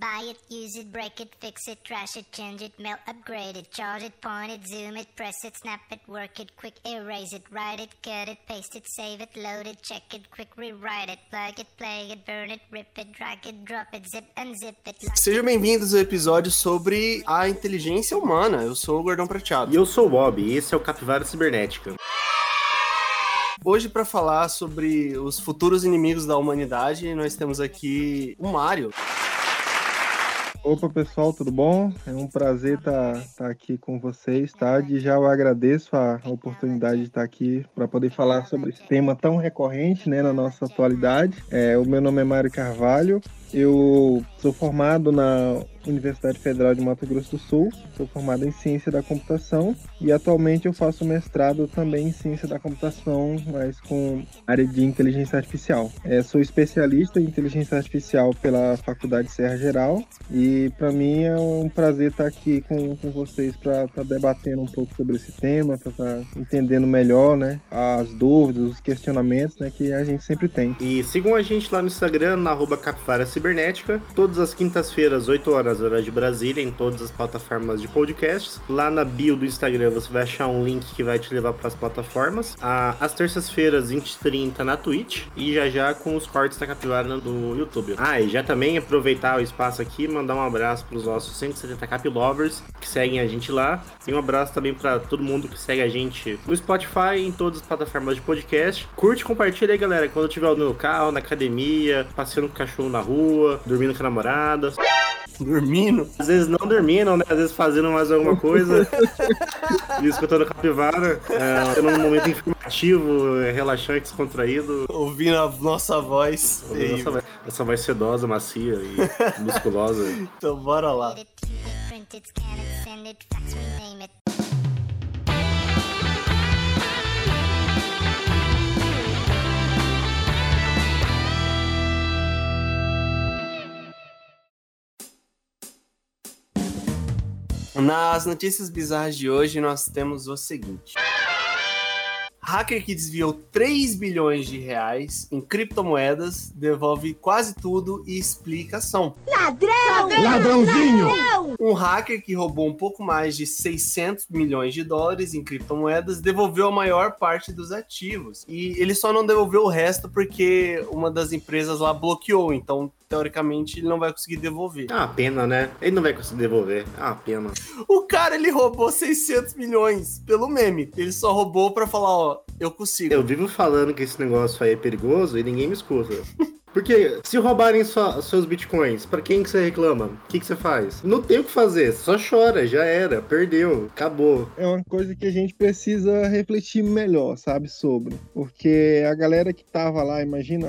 Buy it, use it, break it, fix it, trash it, change it, melt, upgrade it, charge it, point it, zoom it, press it, snap it, work it, quick erase it, write it, cut it, paste it, save it, load it, check it, quick rewrite it, plug it, play it, burn it, rip it, drag it, drop it, zip unzip it. lock Sejam bem-vindos ao episódio sobre a inteligência humana. Eu sou o Gordão Prateado. E eu sou o Bob, e esse é o Capivara Cibernética. Hoje, para falar sobre os futuros inimigos da humanidade, nós temos aqui o Mário. Opa pessoal, tudo bom? É um prazer estar aqui com vocês, tá? De já eu agradeço a oportunidade de estar aqui para poder falar sobre esse tema tão recorrente, né, na nossa atualidade. É, o meu nome é Mário Carvalho, eu sou formado na Universidade Federal de Mato Grosso do Sul, sou formado em Ciência da Computação e atualmente eu faço mestrado também em Ciência da Computação, mas com área de Inteligência Artificial. É, sou especialista em Inteligência Artificial pela Faculdade Serra Geral e para mim é um prazer estar aqui com, com vocês para estar debatendo um pouco sobre esse tema, para estar entendendo melhor né, as dúvidas, os questionamentos né, que a gente sempre tem. E sigam a gente lá no Instagram, na arroba Capivara Cibernética, todas as quintas-feiras, 8 horas, hora de Brasília, em todas as plataformas de podcasts. Lá na bio do Instagram você vai achar um link que vai te levar para as plataformas. Às terças-feiras, 20 e 30 na Twitch e já já com os cortes da Capivara no YouTube. Ah, e já também aproveitar o espaço aqui, mandar um abraço para os nossos 170 Cap Lovers que seguem a gente lá. E um abraço também para todo mundo que segue a gente no Spotify em todas as plataformas de podcast. Curte compartilha aí, galera, quando estiver no carro, na academia, passeando com o cachorro na rua, dormindo com a namorada. Dormindo. Às vezes não dormindo, né? Às vezes fazendo mais alguma coisa. e escutando capivara. É, tendo um momento informativo, é, relaxante, descontraído. Ouvindo a nossa voz. Essa vai, essa vai sedosa, macia e musculosa. Então, bora lá. Nas notícias bizarras de hoje, nós temos o seguinte. Hacker que desviou 3 bilhões de reais em criptomoedas devolve quase tudo e explicação. Ladrãozinho! Um hacker que roubou um pouco mais de 600 milhões de dólares em criptomoedas devolveu a maior parte dos ativos. E ele só não devolveu o resto porque uma das empresas lá bloqueou. Então, teoricamente, ele não vai conseguir devolver. É uma pena, né? Ele não vai conseguir devolver. É uma pena. O cara, ele roubou 600 milhões pelo meme. Ele só roubou pra falar, ó, eu consigo. Eu vivo falando que esse negócio aí é perigoso e ninguém me escuta. Porque se roubarem sua- seus bitcoins, pra quem que você reclama? O que, que você faz? Não tem o que fazer, só chora, já era, perdeu, acabou. É uma coisa que a gente precisa refletir melhor, sabe, sobre. Porque a galera que tava lá, imagina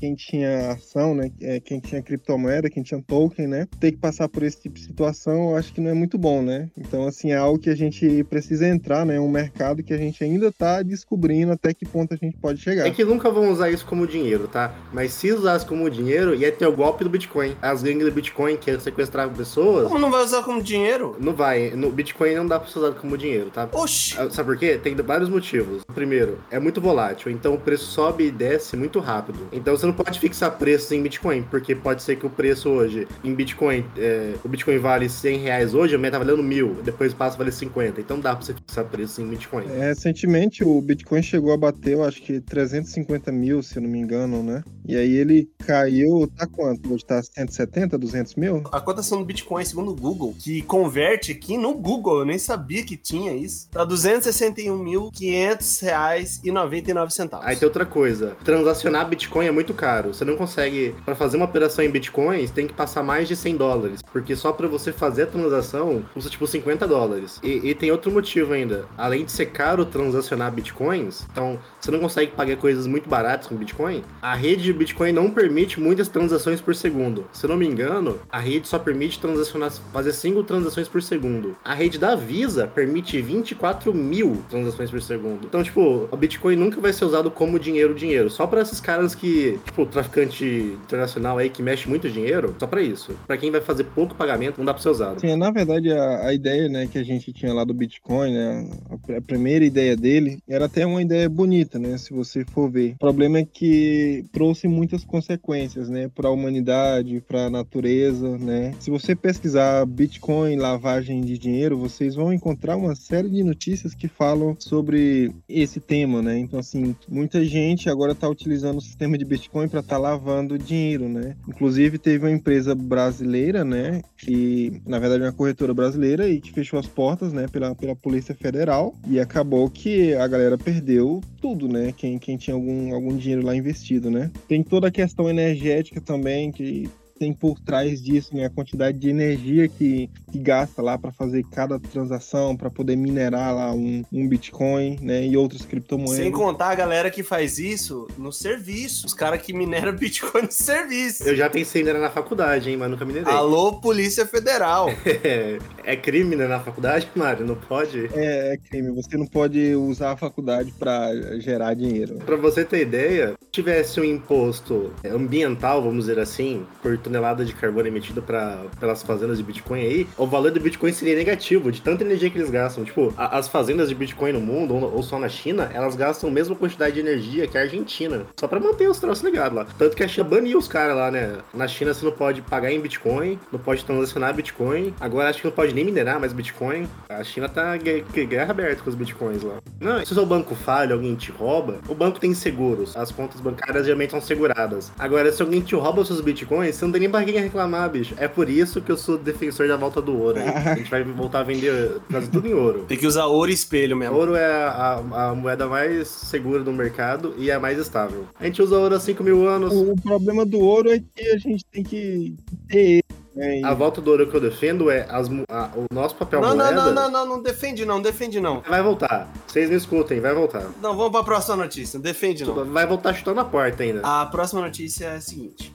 quem tinha ação, né, é, quem tinha criptomoeda, quem tinha token, né, ter que passar por esse tipo de situação, eu acho que não é muito bom, né? Então, assim, é algo que a gente precisa entrar, né, um mercado que a gente ainda tá descobrindo até que ponto a gente pode chegar. É que nunca vão usar isso como dinheiro, tá? Mas se usasse como dinheiro, ia ter o golpe do Bitcoin. As gangues do Bitcoin que sequestravam pessoas, Como não vai usar como dinheiro? não vai. No Bitcoin não dá pra ser usado como dinheiro, tá? Oxi! Ah, Sabe por quê? Tem vários motivos. Primeiro, é muito volátil, então o preço sobe e desce muito rápido. Então você não pode fixar preços em Bitcoin, porque pode ser que o preço hoje em Bitcoin, é, o Bitcoin vale 100 reais hoje, amanhã tá valendo mil, depois passa a valer 50. Então dá pra você fixar preços em Bitcoin. É, recentemente o Bitcoin chegou a bater, eu acho que 350 mil, se eu não me engano, né? E aí ele caiu, tá quanto? Hoje tá 170, 200 mil? A cotação do Bitcoin, segundo o Google, que converte aqui no Google, eu nem sabia que tinha isso, tá 261.500 reais e 99 centavos. Aí tem outra coisa, transacionar Bitcoin é muito caro. Você não consegue, para fazer uma operação em Bitcoins, tem que passar mais de 100 dólares, porque só para você fazer a transação custa tipo 50 dólares. E, e tem outro motivo ainda, além de ser caro transacionar Bitcoins, então você não consegue pagar coisas muito baratas com Bitcoin, a rede de Bitcoin não permite muitas transações por segundo. Se eu não me engano, a rede só permite transacionar, fazer 5 transações por segundo. A rede da Visa permite 24 mil transações por segundo. Então, tipo, o Bitcoin nunca vai ser usado como dinheiro, dinheiro. Só para esses caras que, tipo, traficante internacional aí que mexe muito dinheiro, só para isso. Para quem vai fazer pouco pagamento, não dá para ser usado. Sim, na verdade, a, a ideia né, que a gente tinha lá do Bitcoin, né, a, a primeira ideia dele, era até uma ideia bonita, né, se você for ver. O problema é que trouxe muitas as consequências, né, para a humanidade, para a natureza, né? Se você pesquisar Bitcoin, lavagem de dinheiro, vocês vão encontrar uma série de notícias que falam sobre esse tema, né? Então, assim, muita gente agora está utilizando o sistema de Bitcoin para estar tá lavando dinheiro, né? Inclusive, teve uma empresa brasileira, né, que na verdade é uma corretora brasileira e que fechou as portas, né, pela, pela Polícia Federal e acabou que a galera perdeu tudo, né? Quem, quem tinha algum, algum dinheiro lá investido, né? Tem toda questão energética também, que tem por trás disso, né? A quantidade de energia que, que gasta lá para fazer cada transação, para poder minerar lá um, um Bitcoin, né? E outras criptomoedas. Sem contar a galera que faz isso no serviço. Os caras que mineram Bitcoin no serviço. Eu já pensei em minerar na faculdade, hein? Mas nunca minerei. Alô, Polícia Federal. é, é crime, né? Na faculdade, Mário? Não pode? É, é crime. Você não pode usar a faculdade para gerar dinheiro. Para você ter ideia, se tivesse um imposto ambiental, vamos dizer assim, por tonelada de carbono emitida pra, pelas fazendas de Bitcoin aí, o valor do Bitcoin seria negativo, de tanta energia que eles gastam. Tipo, a, as fazendas de Bitcoin no mundo, ou, ou, só na China, elas gastam a mesma quantidade de energia que a Argentina, só pra manter os troços ligados lá. Tanto que a China baniu os caras lá, né? Na China você não pode pagar em Bitcoin, não pode transacionar Bitcoin, agora acho que não pode nem minerar mais Bitcoin. A China tá guerra aberta com os Bitcoins lá. Não, se o seu banco falha, alguém te rouba, o banco tem seguros, as contas bancárias geralmente são seguradas. Agora, se alguém te rouba os seus Bitcoins, você não tem nem pra quem reclamar, bicho. É por isso que eu sou defensor da volta do ouro. A gente vai voltar a vender, trazer tudo em ouro. Tem que usar ouro e espelho mesmo. Ouro é a, a, moeda mais segura do mercado e é a mais estável. A gente usa ouro há 5 mil anos. O problema do ouro é que a gente tem que ter é a volta do ouro que eu defendo é as, a, o nosso papel não, moeda... Não, não, não, não, não defende não, defende não. Vai voltar. Vocês me escutem, vai voltar. Não, vamos pra próxima notícia, defende não. Vai voltar chutando a porta ainda. A próxima notícia é a seguinte.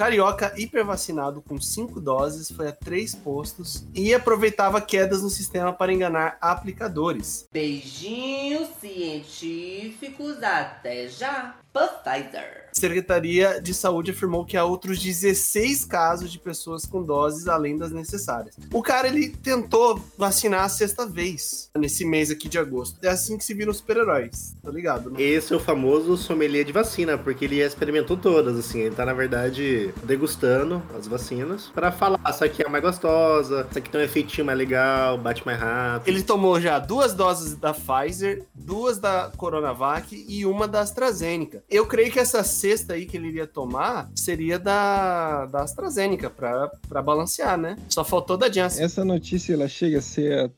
Carioca hipervacinado com 5 doses foi a 3 postos e aproveitava quedas no sistema para enganar aplicadores. Beijinhos científicos, até já! Pfizer. Secretaria de Saúde afirmou que há outros 16 casos de pessoas com doses além das necessárias. O cara ele tentou vacinar a sexta vez nesse mês aqui de agosto. É assim que se viram os super-heróis, tá ligado? Né? Esse é o famoso sommelier de vacina, porque ele experimentou todas, assim. Ele tá, na verdade, degustando as vacinas para falar: essa aqui é mais gostosa, essa aqui tem um efeitinho mais legal, bate mais rápido. Ele tomou já duas doses da Pfizer, duas da Coronavac e uma da AstraZeneca. Eu creio que essa sexta aí que ele iria tomar seria da, da AstraZeneca, pra balancear, né? Só faltou da Janssen. Essa notícia, ela chega a ser,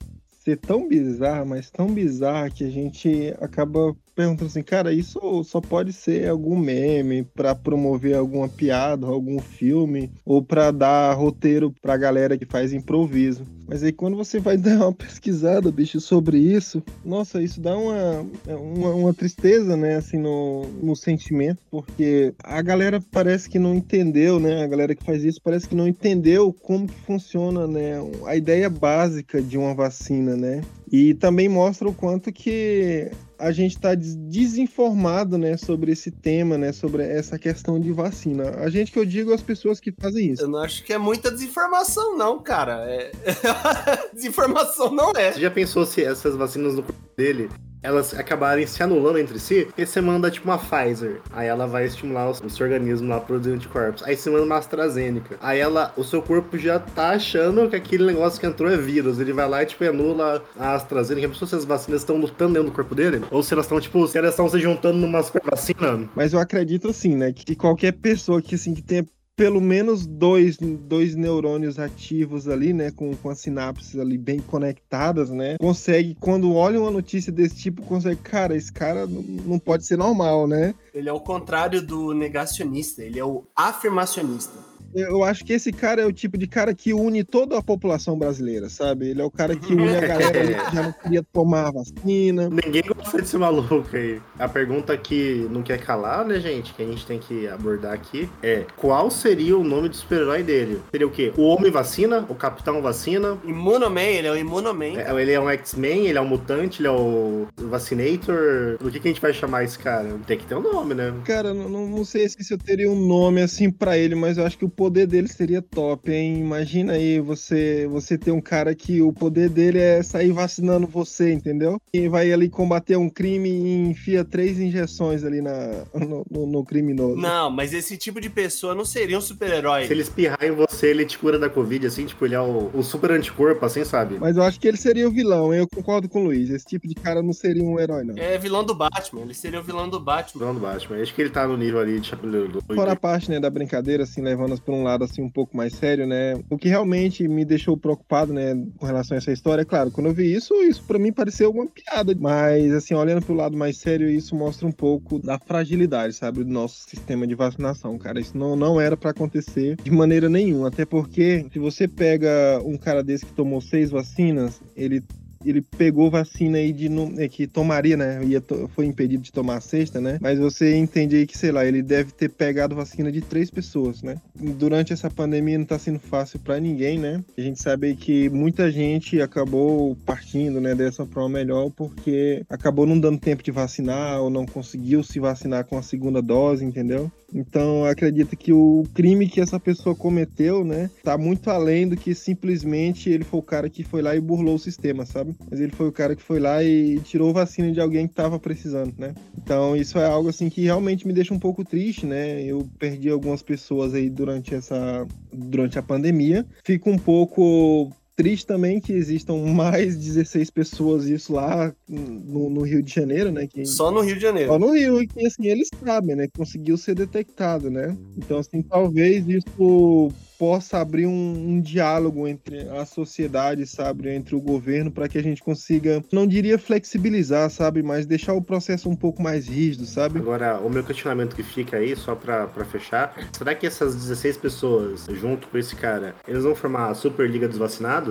ser tão bizarra, mas tão bizarra que a gente acaba perguntando assim, cara, isso só pode ser algum meme para promover alguma piada, algum filme, ou para dar roteiro pra galera que faz improviso. Mas aí quando você vai dar uma pesquisada, bicho, sobre isso, nossa, isso dá uma, uma, uma, tristeza, né, assim, no, no sentimento, porque a galera parece que não entendeu, né, a galera que faz isso parece que não entendeu como que funciona, né, a ideia básica de uma vacina, né, e também mostra o quanto que a gente está desinformado, né, sobre esse tema, né, sobre essa questão de vacina. A gente que eu digo as pessoas que fazem isso. Eu não acho que é muita desinformação, não, cara. É... desinformação não é. Você já pensou se essas vacinas no corpo dele elas acabarem se anulando entre si, porque você manda tipo uma Pfizer, aí ela vai estimular o seu organismo lá a produzir anticorpos. Aí você manda uma AstraZeneca, aí ela, o seu corpo já tá achando que aquele negócio que entrou é vírus. Ele vai lá e tipo anula a AstraZeneca. A se as vacinas estão lutando dentro do corpo dele, ou se elas estão tipo, se elas estão se juntando numa vacina. Mas eu acredito assim, né, que qualquer pessoa que assim que tenha pelo menos dois, dois neurônios ativos ali, né, com, com as sinapses ali bem conectadas, né, consegue, quando olha uma notícia desse tipo, consegue, cara, esse cara não pode ser normal, né? Ele é o contrário do negacionista, ele é o afirmacionista eu acho que esse cara é o tipo de cara que une toda a população brasileira, sabe? Ele é o cara que une a galera que já não queria tomar a vacina. Ninguém gosta desse maluco aí. A pergunta que não quer calar, né, gente, que a gente tem que abordar aqui é: qual seria o nome do super-herói dele? Seria o quê? O Homem Vacina? O Capitão Vacina? Imunoman, ele é o Imunoman. É, ele é um X-Men, ele é um mutante, ele é o Vacinator. Do que, que a gente vai chamar esse cara? Tem que ter um nome, né? Cara, não, não sei se eu teria um nome assim para ele, mas eu acho que o poder dele seria top, hein? Imagina aí você você ter um cara que o poder dele é sair vacinando você, entendeu? E vai ali combater um crime e enfia três injeções ali na, no, no, no criminoso. Não, mas esse tipo de pessoa não seria um super-herói. Se ele espirrar em você, ele te cura da Covid, assim, tipo, ele é o, o super anticorpo, assim, sabe? Mas eu acho que ele seria o vilão, hein? eu concordo com o Luiz. Esse tipo de cara não seria um herói, não. É vilão do Batman, ele seria o vilão do Batman. Vilão do Batman. Acho que ele tá no nível ali de Chapeleiro. Fora a parte, né, da brincadeira, assim, levando-as um lado, assim, um pouco mais sério, né? O que realmente me deixou preocupado, né, com relação a essa história, é claro, quando eu vi isso, isso para mim pareceu uma piada. Mas, assim, olhando pro lado mais sério, isso mostra um pouco da fragilidade, sabe, do nosso sistema de vacinação, cara. Isso não, não era para acontecer de maneira nenhuma. Até porque, se você pega um cara desse que tomou seis vacinas, ele ele pegou vacina aí de é, que tomaria, né? Ia foi impedido de tomar a sexta, né? Mas você entende aí que, sei lá, ele deve ter pegado vacina de três pessoas, né? Durante essa pandemia não tá sendo fácil para ninguém, né? A gente sabe que muita gente acabou partindo, né, dessa forma melhor porque acabou não dando tempo de vacinar ou não conseguiu se vacinar com a segunda dose, entendeu? Então, acredito que o crime que essa pessoa cometeu, né, tá muito além do que simplesmente ele foi o cara que foi lá e burlou o sistema, sabe? Mas ele foi o cara que foi lá e tirou vacina de alguém que tava precisando, né? Então, isso é algo assim que realmente me deixa um pouco triste, né? Eu perdi algumas pessoas aí durante essa durante a pandemia. Fico um pouco triste também que existam mais 16 pessoas isso lá no, no, Rio de Janeiro, né? Que, só no Rio de Janeiro. Só no Rio, e que assim, eles sabem, né? Conseguiu ser detectado, né? Então, assim, talvez isso possa abrir um, um, diálogo entre a sociedade, sabe, entre o governo, para que a gente consiga, não diria flexibilizar, sabe, mas deixar o processo um pouco mais rígido, sabe? Agora, o meu questionamento que fica aí, só para fechar, será que essas 16 pessoas, junto com esse cara, eles vão formar a Superliga dos Vacinados?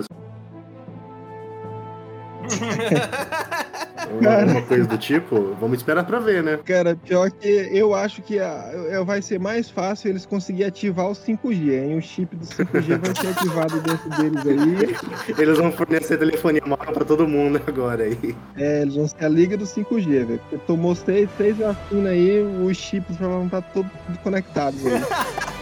Cara, uma coisa do tipo, vamos esperar pra ver, né? Cara, pior que eu acho que a, vai ser mais fácil eles conseguirem ativar o 5G, hein? O chip do 5G vai ser ativado dentro deles aí. Eles vão fornecer telefonia móvel pra todo mundo agora aí. É, eles vão ser a liga do 5G, velho. Porque tomou seis, seis vacinas aí, os chips vão estar todos conectados aí.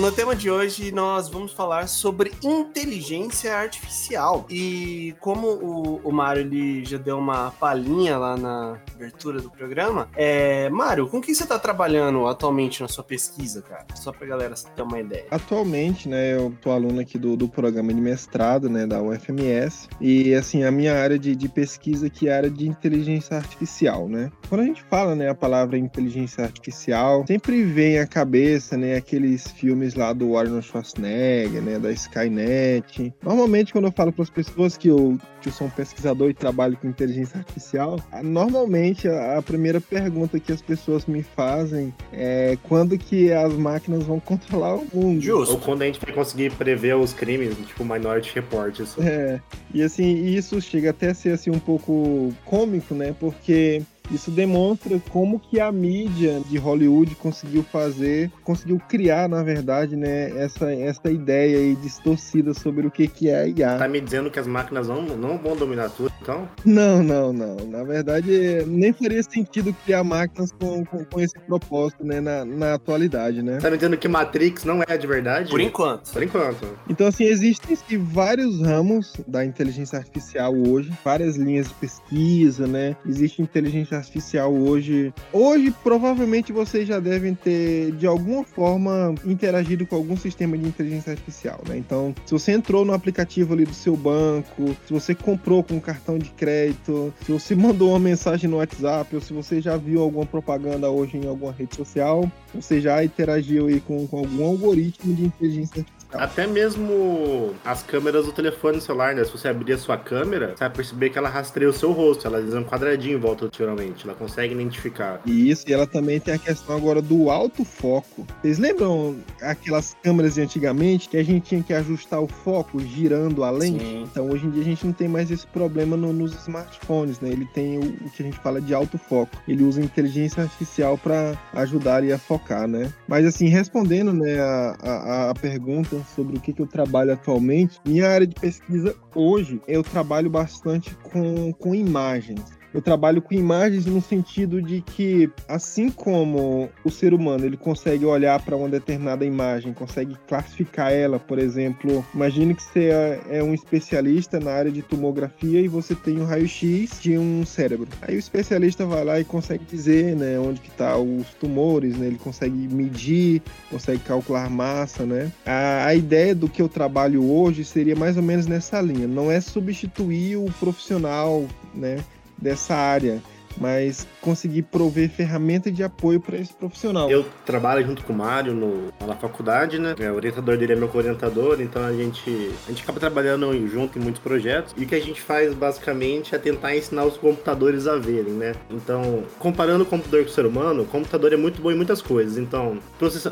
No tema de hoje, nós vamos falar sobre inteligência artificial. E como o, o Mário ele já deu uma palhinha lá na abertura do programa, é, Mário, com que você está trabalhando atualmente na sua pesquisa, cara? Só para galera ter uma ideia. Atualmente, né, eu tô aluno aqui do, do programa de mestrado, né, da UFMS. E, assim, a minha área de, de pesquisa aqui é a área de inteligência artificial, né? Quando a gente fala, né, a palavra inteligência artificial, sempre vem à cabeça, né, aqueles filmes filmes lá do Arnold Schwarzenegger, né, da Skynet. Normalmente, quando eu falo para as pessoas que eu, que eu sou um pesquisador e trabalho com inteligência artificial, normalmente a, a primeira pergunta que as pessoas me fazem é quando que as máquinas vão controlar o mundo. Justo. Ou quando a gente vai conseguir prever os crimes, tipo Minority Report. Isso. É, e assim, isso chega até a ser assim, um pouco cômico, né, porque isso demonstra como que a mídia de Hollywood conseguiu fazer, conseguiu criar, na verdade, né, essa, essa ideia aí distorcida sobre o que, que é a IA. Tá me dizendo que as máquinas não, não vão dominar tudo, então? Não, não, não. Na verdade, nem faria sentido criar máquinas com, com, com esse propósito, né, na, na atualidade, né? Tá me dizendo que Matrix não é de verdade? Por enquanto. Por enquanto. Então, assim, existem vários ramos da inteligência artificial hoje, várias linhas de pesquisa, né? Existe inteligência artificial hoje. Hoje, provavelmente, vocês já devem ter, de alguma forma, interagido com algum sistema de inteligência artificial, né? Então, se você entrou no aplicativo ali do seu banco, se você comprou com um cartão de crédito, se você mandou uma mensagem no WhatsApp, ou se você já viu alguma propaganda hoje em alguma rede social, você já interagiu aí com, com algum algoritmo de inteligência artificial Até mesmo as câmeras do telefone celular, né? Se você abrir a sua câmera, você vai perceber que ela rastreia o seu rosto. Ela desenha um quadradinho em volta, naturalmente. Ela consegue identificar. E isso, e ela também tem a questão agora do alto foco. Vocês lembram aquelas câmeras de antigamente que a gente tinha que ajustar o foco girando a lente? Sim. Então hoje em dia a gente não tem mais esse problema no- nos smartphones, né? Ele tem o, o que a gente fala de alto foco. Ele usa inteligência artificial para ajudar ele a focar, né? Mas assim, respondendo né, a, a, a pergunta sobre o que, que eu trabalho atualmente, minha área de pesquisa hoje eu trabalho bastante com, com imagens. Eu trabalho com imagens no sentido de que, assim como o ser humano ele consegue olhar para uma determinada imagem, consegue classificar ela, por exemplo, imagine que você é- é um especialista na área de tomografia e você tem um raio-x de um cérebro. Aí o especialista vai lá e consegue dizer, né, onde que tá os tumores, né? Ele consegue medir, consegue calcular massa, né? A, a ideia do que eu trabalho hoje seria mais ou menos nessa linha. Não é substituir o profissional, né? Dessa área, mas conseguir prover ferramenta de apoio para esse profissional. Eu trabalho junto com o Mário no, na faculdade, né? É, o orientador dele é meu orientador, então a gente, a gente acaba trabalhando junto em muitos projetos. E o que a gente faz basicamente é tentar ensinar os computadores a verem, né? Então, comparando o computador com o ser humano, o computador é muito bom em muitas coisas. Então,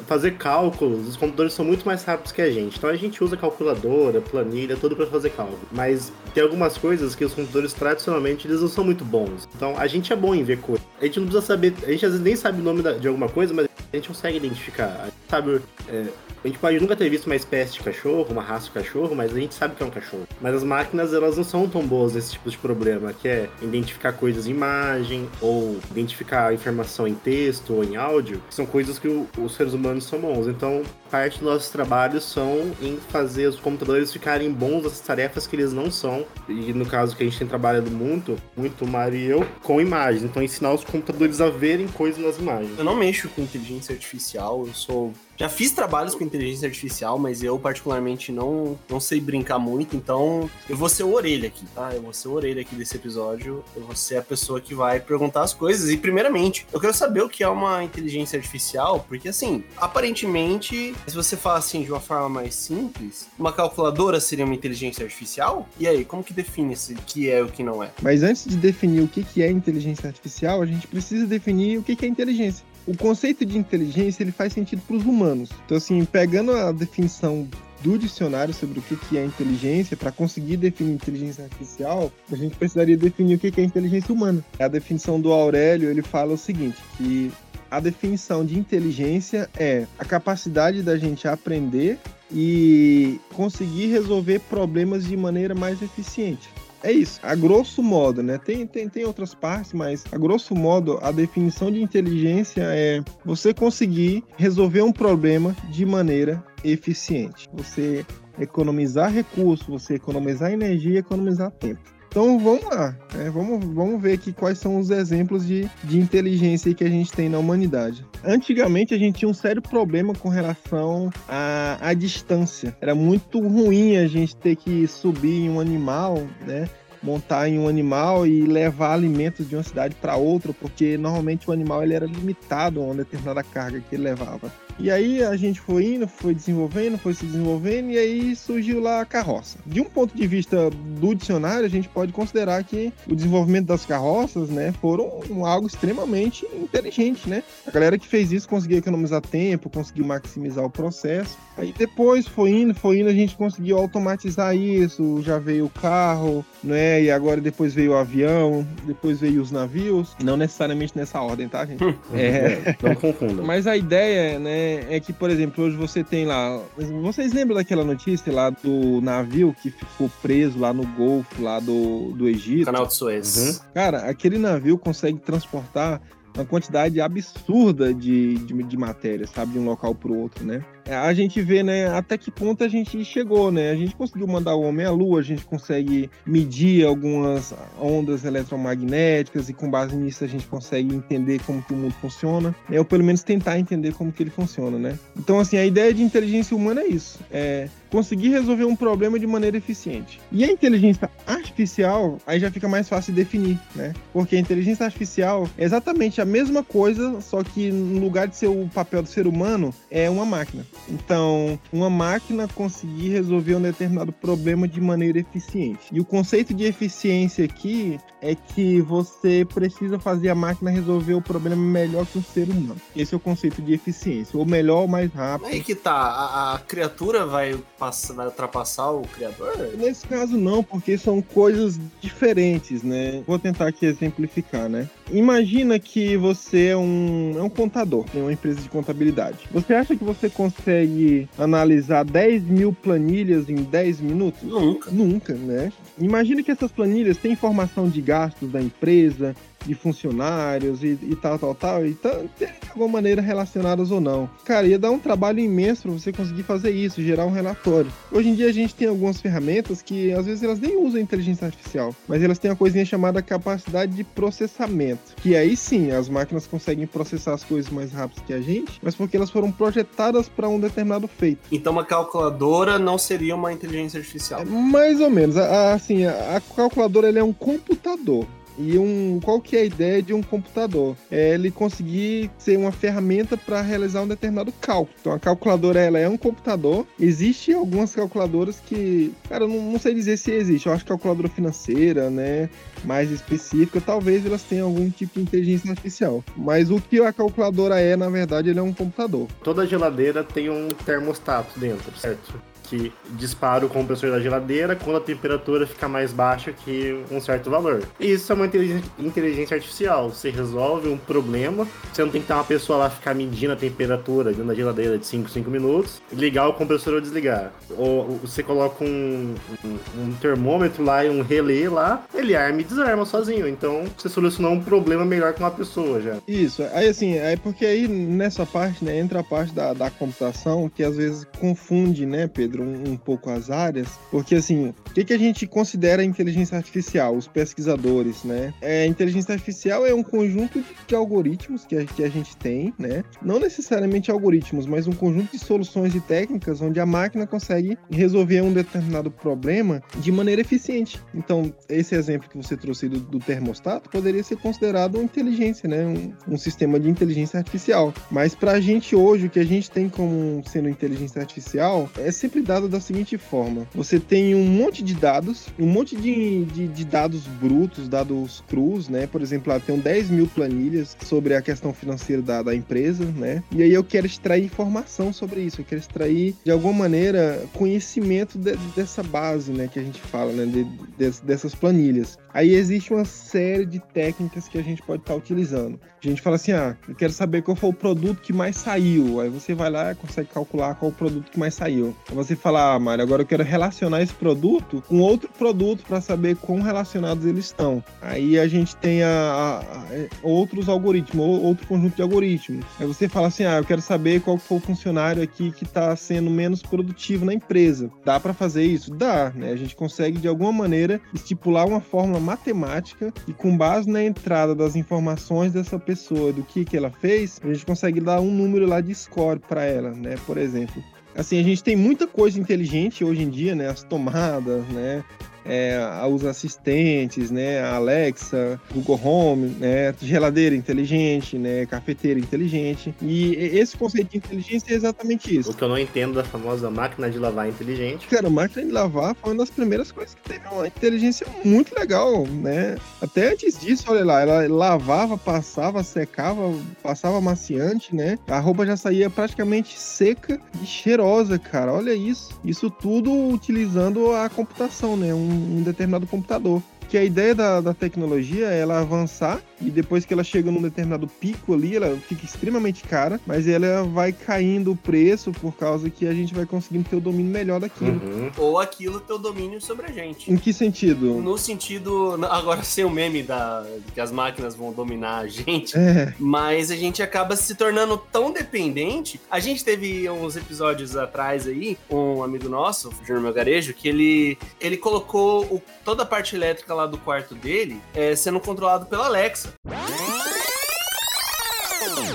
fazer cálculos, os computadores são muito mais rápidos que a gente. Então a gente usa calculadora, planilha, tudo para fazer cálculo. Mas tem algumas coisas que os computadores tradicionalmente eles não são muito bons. Então a gente é bom em ver coisas. A gente não precisa saber, a gente às vezes nem sabe o nome de alguma coisa, mas a gente consegue identificar. A gente sabe, é, a gente pode nunca ter visto uma espécie de cachorro, uma raça de cachorro, mas a gente sabe que é um cachorro. Mas as máquinas, elas não são tão boas nesse tipo de problema, que é identificar coisas em imagem, ou identificar informação em texto ou em áudio, que são coisas que o- os seres humanos são bons. Então, parte dos nossos trabalhos são em fazer os computadores ficarem bons nessas tarefas que eles não são. E no caso que a gente tem trabalhado muito, muito o Mário e eu, com imagens. Então, ensinar os computadores a verem coisas nas imagens. Eu não mexo com inteligência artificial, eu sou. Já fiz trabalhos com inteligência artificial, mas eu particularmente não, não sei brincar muito, então eu vou ser o orelha aqui, tá? Eu vou ser o orelha aqui desse episódio. Eu vou ser a pessoa que vai perguntar as coisas. E primeiramente, eu quero saber o que é uma inteligência artificial, porque assim, aparentemente, se você falar assim de uma forma mais simples, uma calculadora seria uma inteligência artificial? E aí, como que define esse que é e o que não é? Mas antes de definir o que é inteligência artificial, a gente precisa definir o que é inteligência. O conceito de inteligência ele faz sentido para os humanos. Então, assim, pegando a definição do dicionário sobre o que é inteligência, para conseguir definir inteligência artificial, a gente precisaria definir o que que é inteligência humana. A definição do Aurélio ele fala o seguinte, que a definição de inteligência é a capacidade da gente aprender e conseguir resolver problemas de maneira mais eficiente. É isso, a grosso modo, né? Tem, tem, tem outras partes, mas a grosso modo, a definição de inteligência é você conseguir resolver um problema de maneira eficiente. Você economizar recursos, você economizar energia economizar tempo. Então vamos lá, né? vamos, vamos ver aqui quais são os exemplos de, de inteligência que a gente tem na humanidade. Antigamente a gente tinha um sério problema com relação à, à distância. Era muito ruim a gente ter que subir em um animal, né? Montar em um animal e levar alimentos de uma cidade para outra, porque normalmente o animal ele era limitado a uma determinada carga que ele levava. E aí a gente foi indo, foi desenvolvendo, foi se desenvolvendo e aí surgiu lá a carroça. De um ponto de vista do dicionário, a gente pode considerar que o desenvolvimento das carroças, né, foram algo extremamente inteligente, né? A galera que fez isso conseguiu economizar tempo, conseguiu maximizar o processo. Aí depois foi indo, foi indo, a gente conseguiu automatizar isso, já veio o carro, né? E agora depois veio o avião, depois veio os navios. Não necessariamente nessa ordem, tá, gente? É. Não confundam. Mas a ideia, né, é que, por exemplo, hoje você tem lá. Vocês lembram daquela notícia lá do navio que ficou preso lá no Golfo, lá do, do Egito? Canal de Suez. Cara, aquele navio consegue transportar uma quantidade absurda de, de, de matéria, sabe? De um local para o outro, né? É, A gente vê, né, até que ponto a gente chegou, né? A gente conseguiu mandar o homem à lua, a gente consegue medir algumas ondas eletromagnéticas e com base nisso a gente consegue entender como que o mundo funciona, né? ou pelo menos tentar entender como que ele funciona, né? Então, assim, a ideia de inteligência humana é isso, é conseguir resolver um problema de maneira eficiente. E a inteligência artificial, aí já fica mais fácil de definir, né? Porque a inteligência artificial é exatamente a mesma coisa, só que no lugar de ser o papel do ser humano, é uma máquina. Então, uma máquina conseguir resolver um determinado problema de maneira eficiente. E o conceito de eficiência aqui é que você precisa fazer a máquina resolver o problema melhor que o ser humano. Esse é o conceito de eficiência. Ou melhor ou mais rápido. Aí que tá, a, a criatura vai, passar, vai ultrapassar o criador? Nesse caso não, porque são coisas diferentes, né? Vou tentar aqui exemplificar, né? Imagina que você é um, é um contador, tem uma empresa de contabilidade. Você acha que você consegue analisar 10 mil planilhas em 10 minutos? Nunca. Nunca, né? Imagina que essas planilhas têm informação de gastos da empresa, de funcionários e, e, tal, tal, tal, e tá, de alguma maneira relacionadas ou não. Cara, ia dar um trabalho imenso para você conseguir fazer isso, gerar um relatório. Hoje em dia a gente tem algumas ferramentas que às vezes elas nem usam inteligência artificial, mas elas têm uma coisinha chamada capacidade de processamento, que aí sim as máquinas conseguem processar as coisas mais rápido que a gente, mas porque elas foram projetadas para um determinado feito. Então uma calculadora não seria uma inteligência artificial? É, mais ou menos. Assim, a, a calculadora é um computador. E um, qual que é a ideia de um computador? É ele conseguir ser uma ferramenta para realizar um determinado cálculo. Então a calculadora ela é um computador. Existem algumas calculadoras que, cara, eu não, não sei dizer se existe. Eu acho que calculadora financeira, né, mais específica, talvez elas tenham algum tipo de inteligência artificial. Mas o que a calculadora é, na verdade, ele é um computador. Toda geladeira tem um termostato dentro, certo? Que dispara o compressor da geladeira quando a temperatura fica mais baixa que um certo valor. E isso é uma inteligência artificial. Você resolve um problema, você não tem que ter uma pessoa lá ficar medindo a temperatura dentro da geladeira de 5, 5 minutos, ligar o compressor ou desligar. Ou você coloca um, um, um termômetro lá e um relé lá, ele arma e desarma sozinho. Então você solucionou um problema melhor que uma pessoa já. Isso, aí assim, é porque aí nessa parte, né, entra a parte da, da computação que às vezes confunde, né, Pedro? Pedro, um, um, pouco as áreas, porque assim, o que, que a gente considera inteligência artificial, os pesquisadores, né? É, inteligência artificial é um conjunto de, algoritmos que a, que a gente tem, né? Não necessariamente algoritmos, mas um conjunto de soluções e técnicas onde a máquina consegue resolver um determinado problema de maneira eficiente. Então, esse exemplo que você trouxe do, do termostato poderia ser considerado uma inteligência, né? Um, um sistema de inteligência artificial. Mas para a gente hoje, o que a gente tem como sendo inteligência artificial é sempre dado da seguinte forma: você tem um monte de dados, um monte de, de, de dados brutos, dados crus, né? Por exemplo, lá tem 10 mil planilhas sobre a questão financeira da, da empresa, né? E aí eu quero extrair informação sobre isso, eu quero extrair de alguma maneira conhecimento de, dessa base, né? Que a gente fala, né? De, de, dessas planilhas. Aí existe uma série de técnicas que a gente pode estar tá utilizando. A gente fala assim: ah, eu quero saber qual foi o produto que mais saiu. Aí você vai lá e consegue calcular qual o produto que mais saiu. Aí você fala, ah, Mário, agora eu quero relacionar esse produto com outro produto para saber quão relacionados eles estão. Aí a gente tem a, a, a, outros algoritmos, outro conjunto de algoritmos. Aí você fala assim: ah, eu quero saber qual foi o funcionário aqui que está sendo menos produtivo na empresa. Dá para fazer isso? Dá, né? A gente consegue de alguma maneira estipular uma fórmula matemática e com base na entrada das informações dessa pessoa, do que, que ela fez, a gente consegue dar um número lá de score para ela, né? Por exemplo. Assim, a gente tem muita coisa inteligente hoje em dia, né? As tomadas, né? É, os assistentes, né, a Alexa, Google Home, né, geladeira inteligente, né, cafeteira inteligente. E esse conceito de inteligência é exatamente isso. O que eu não entendo da famosa máquina de lavar inteligente. Cara, a máquina de lavar foi uma das primeiras coisas que teve uma inteligência muito legal, né? Até antes disso, olha lá, ela lavava, passava, secava, passava maciante, né? A roupa já saía praticamente seca e cheirosa, cara. Olha isso. Isso tudo utilizando a computação, né? Um um determinado computador. Que a ideia da, da tecnologia é ela avançar e depois que ela chega num determinado pico ali, ela fica extremamente cara, mas ela vai caindo o preço por causa que a gente vai conseguindo ter o domínio melhor daquilo. Uhum. Ou aquilo ter o domínio sobre a gente. Em que sentido? No sentido, agora sem o meme da que as máquinas vão dominar a gente, é. mas a gente acaba se tornando tão dependente. A gente teve uns episódios atrás aí, um amigo nosso, Júnior Melgarejo, que ele ele colocou o, toda a parte elétrica lá do quarto dele é, sendo controlado pela Alexa. Mix.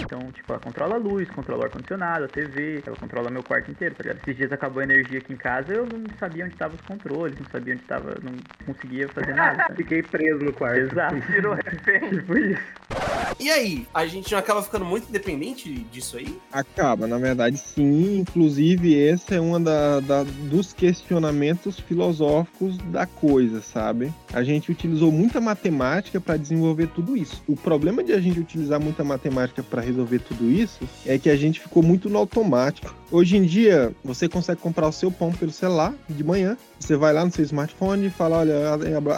Então, tipo, ela controla a luz, controla o ar-condicionado, a TV, ela controla meu quarto inteiro, tá ligado? Esses dias acabou a energia aqui em casa, eu não sabia onde estavam os controles, não sabia onde estava, não conseguia fazer nada. sabe? Fiquei preso no quarto. Exato. Virou refém. Tipo isso. E aí, a gente não acaba ficando muito dependente disso aí? Acaba, na verdade, sim. Inclusive, esse é um da, da- dos questionamentos filosóficos da coisa, sabe? A gente utilizou muita matemática para desenvolver tudo isso. O problema de a gente utilizar muita matemática para resolver tudo isso é que a gente ficou muito no automático. Hoje em dia, você consegue comprar o seu pão pelo celular de manhã. Você vai lá no seu smartphone e fala: olha,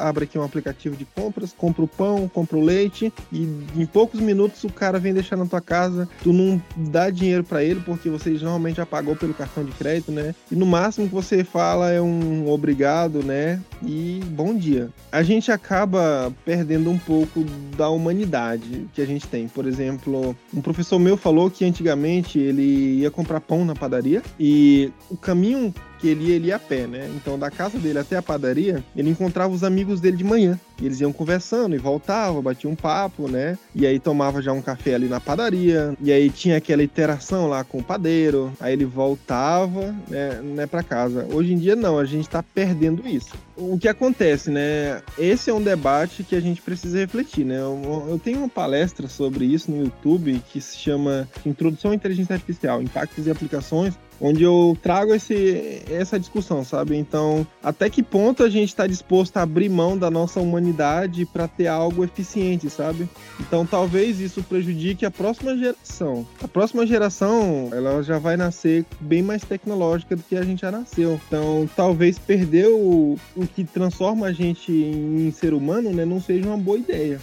abre aqui um aplicativo de compras, compra o pão, compra o leite, e em poucos minutos o cara vem deixar na tua casa. Tu não dá dinheiro para ele, porque você normalmente já pagou pelo cartão de crédito, né? E no máximo que você fala é um obrigado, né? E bom dia. A gente acaba perdendo um pouco da humanidade que a gente tem. Por exemplo, um professor meu falou que antigamente ele ia comprar pão na padaria e o caminho que ele ia, ele ia a pé, né? Então, da casa dele até a padaria, ele encontrava os amigos dele de manhã. E eles iam conversando e voltavam, batiam um papo, né? E aí tomava já um café ali na padaria. E aí tinha aquela interação lá com o padeiro. Aí ele voltava, né, né para casa. Hoje em dia, não, a gente tá perdendo isso. O que acontece, né? Esse é um debate que a gente precisa refletir, né? Eu, eu tenho uma palestra sobre isso no YouTube que se chama Introdução à Inteligência Artificial, Impactos e Aplicações, onde eu trago esse, essa discussão, sabe? Então, até que ponto a gente está disposto a abrir mão da nossa humanidade para ter algo eficiente, sabe? Então, talvez isso prejudique a próxima geração. A próxima geração, ela já vai nascer bem mais tecnológica do que a gente já nasceu. Então, talvez perder o, o que transforma a gente em ser humano, né, não seja uma boa ideia.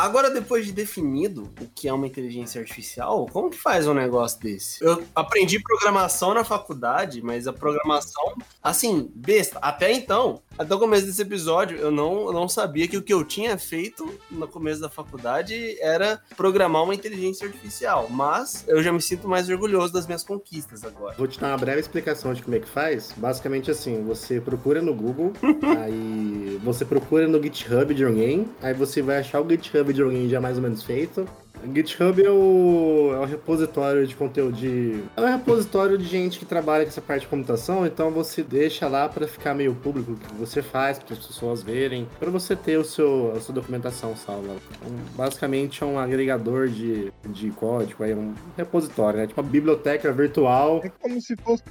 Agora, depois de definido o que é uma inteligência artificial, como que faz um negócio desse? Eu aprendi programação na faculdade, mas a programação, assim, besta. Até então, até o começo desse episódio, eu não, eu não sabia que o que eu tinha feito no começo da faculdade era programar uma inteligência artificial. Mas eu já me sinto mais orgulhoso das minhas conquistas agora. Vou te dar uma breve explicação de como é que faz. Basicamente assim, você procura no Google, aí você procura no GitHub de alguém, aí você vai achar o GitHub de alguém já mais ou menos feito. GitHub é o, é o repositório de conteúdo de. É um repositório de gente que trabalha com essa parte de computação, então você deixa lá para ficar meio público o que você faz, para as pessoas verem, para você ter o seu, a sua documentação salva. Então, basicamente é um agregador de, de código, é um repositório, né? Tipo uma biblioteca virtual. É como se fosse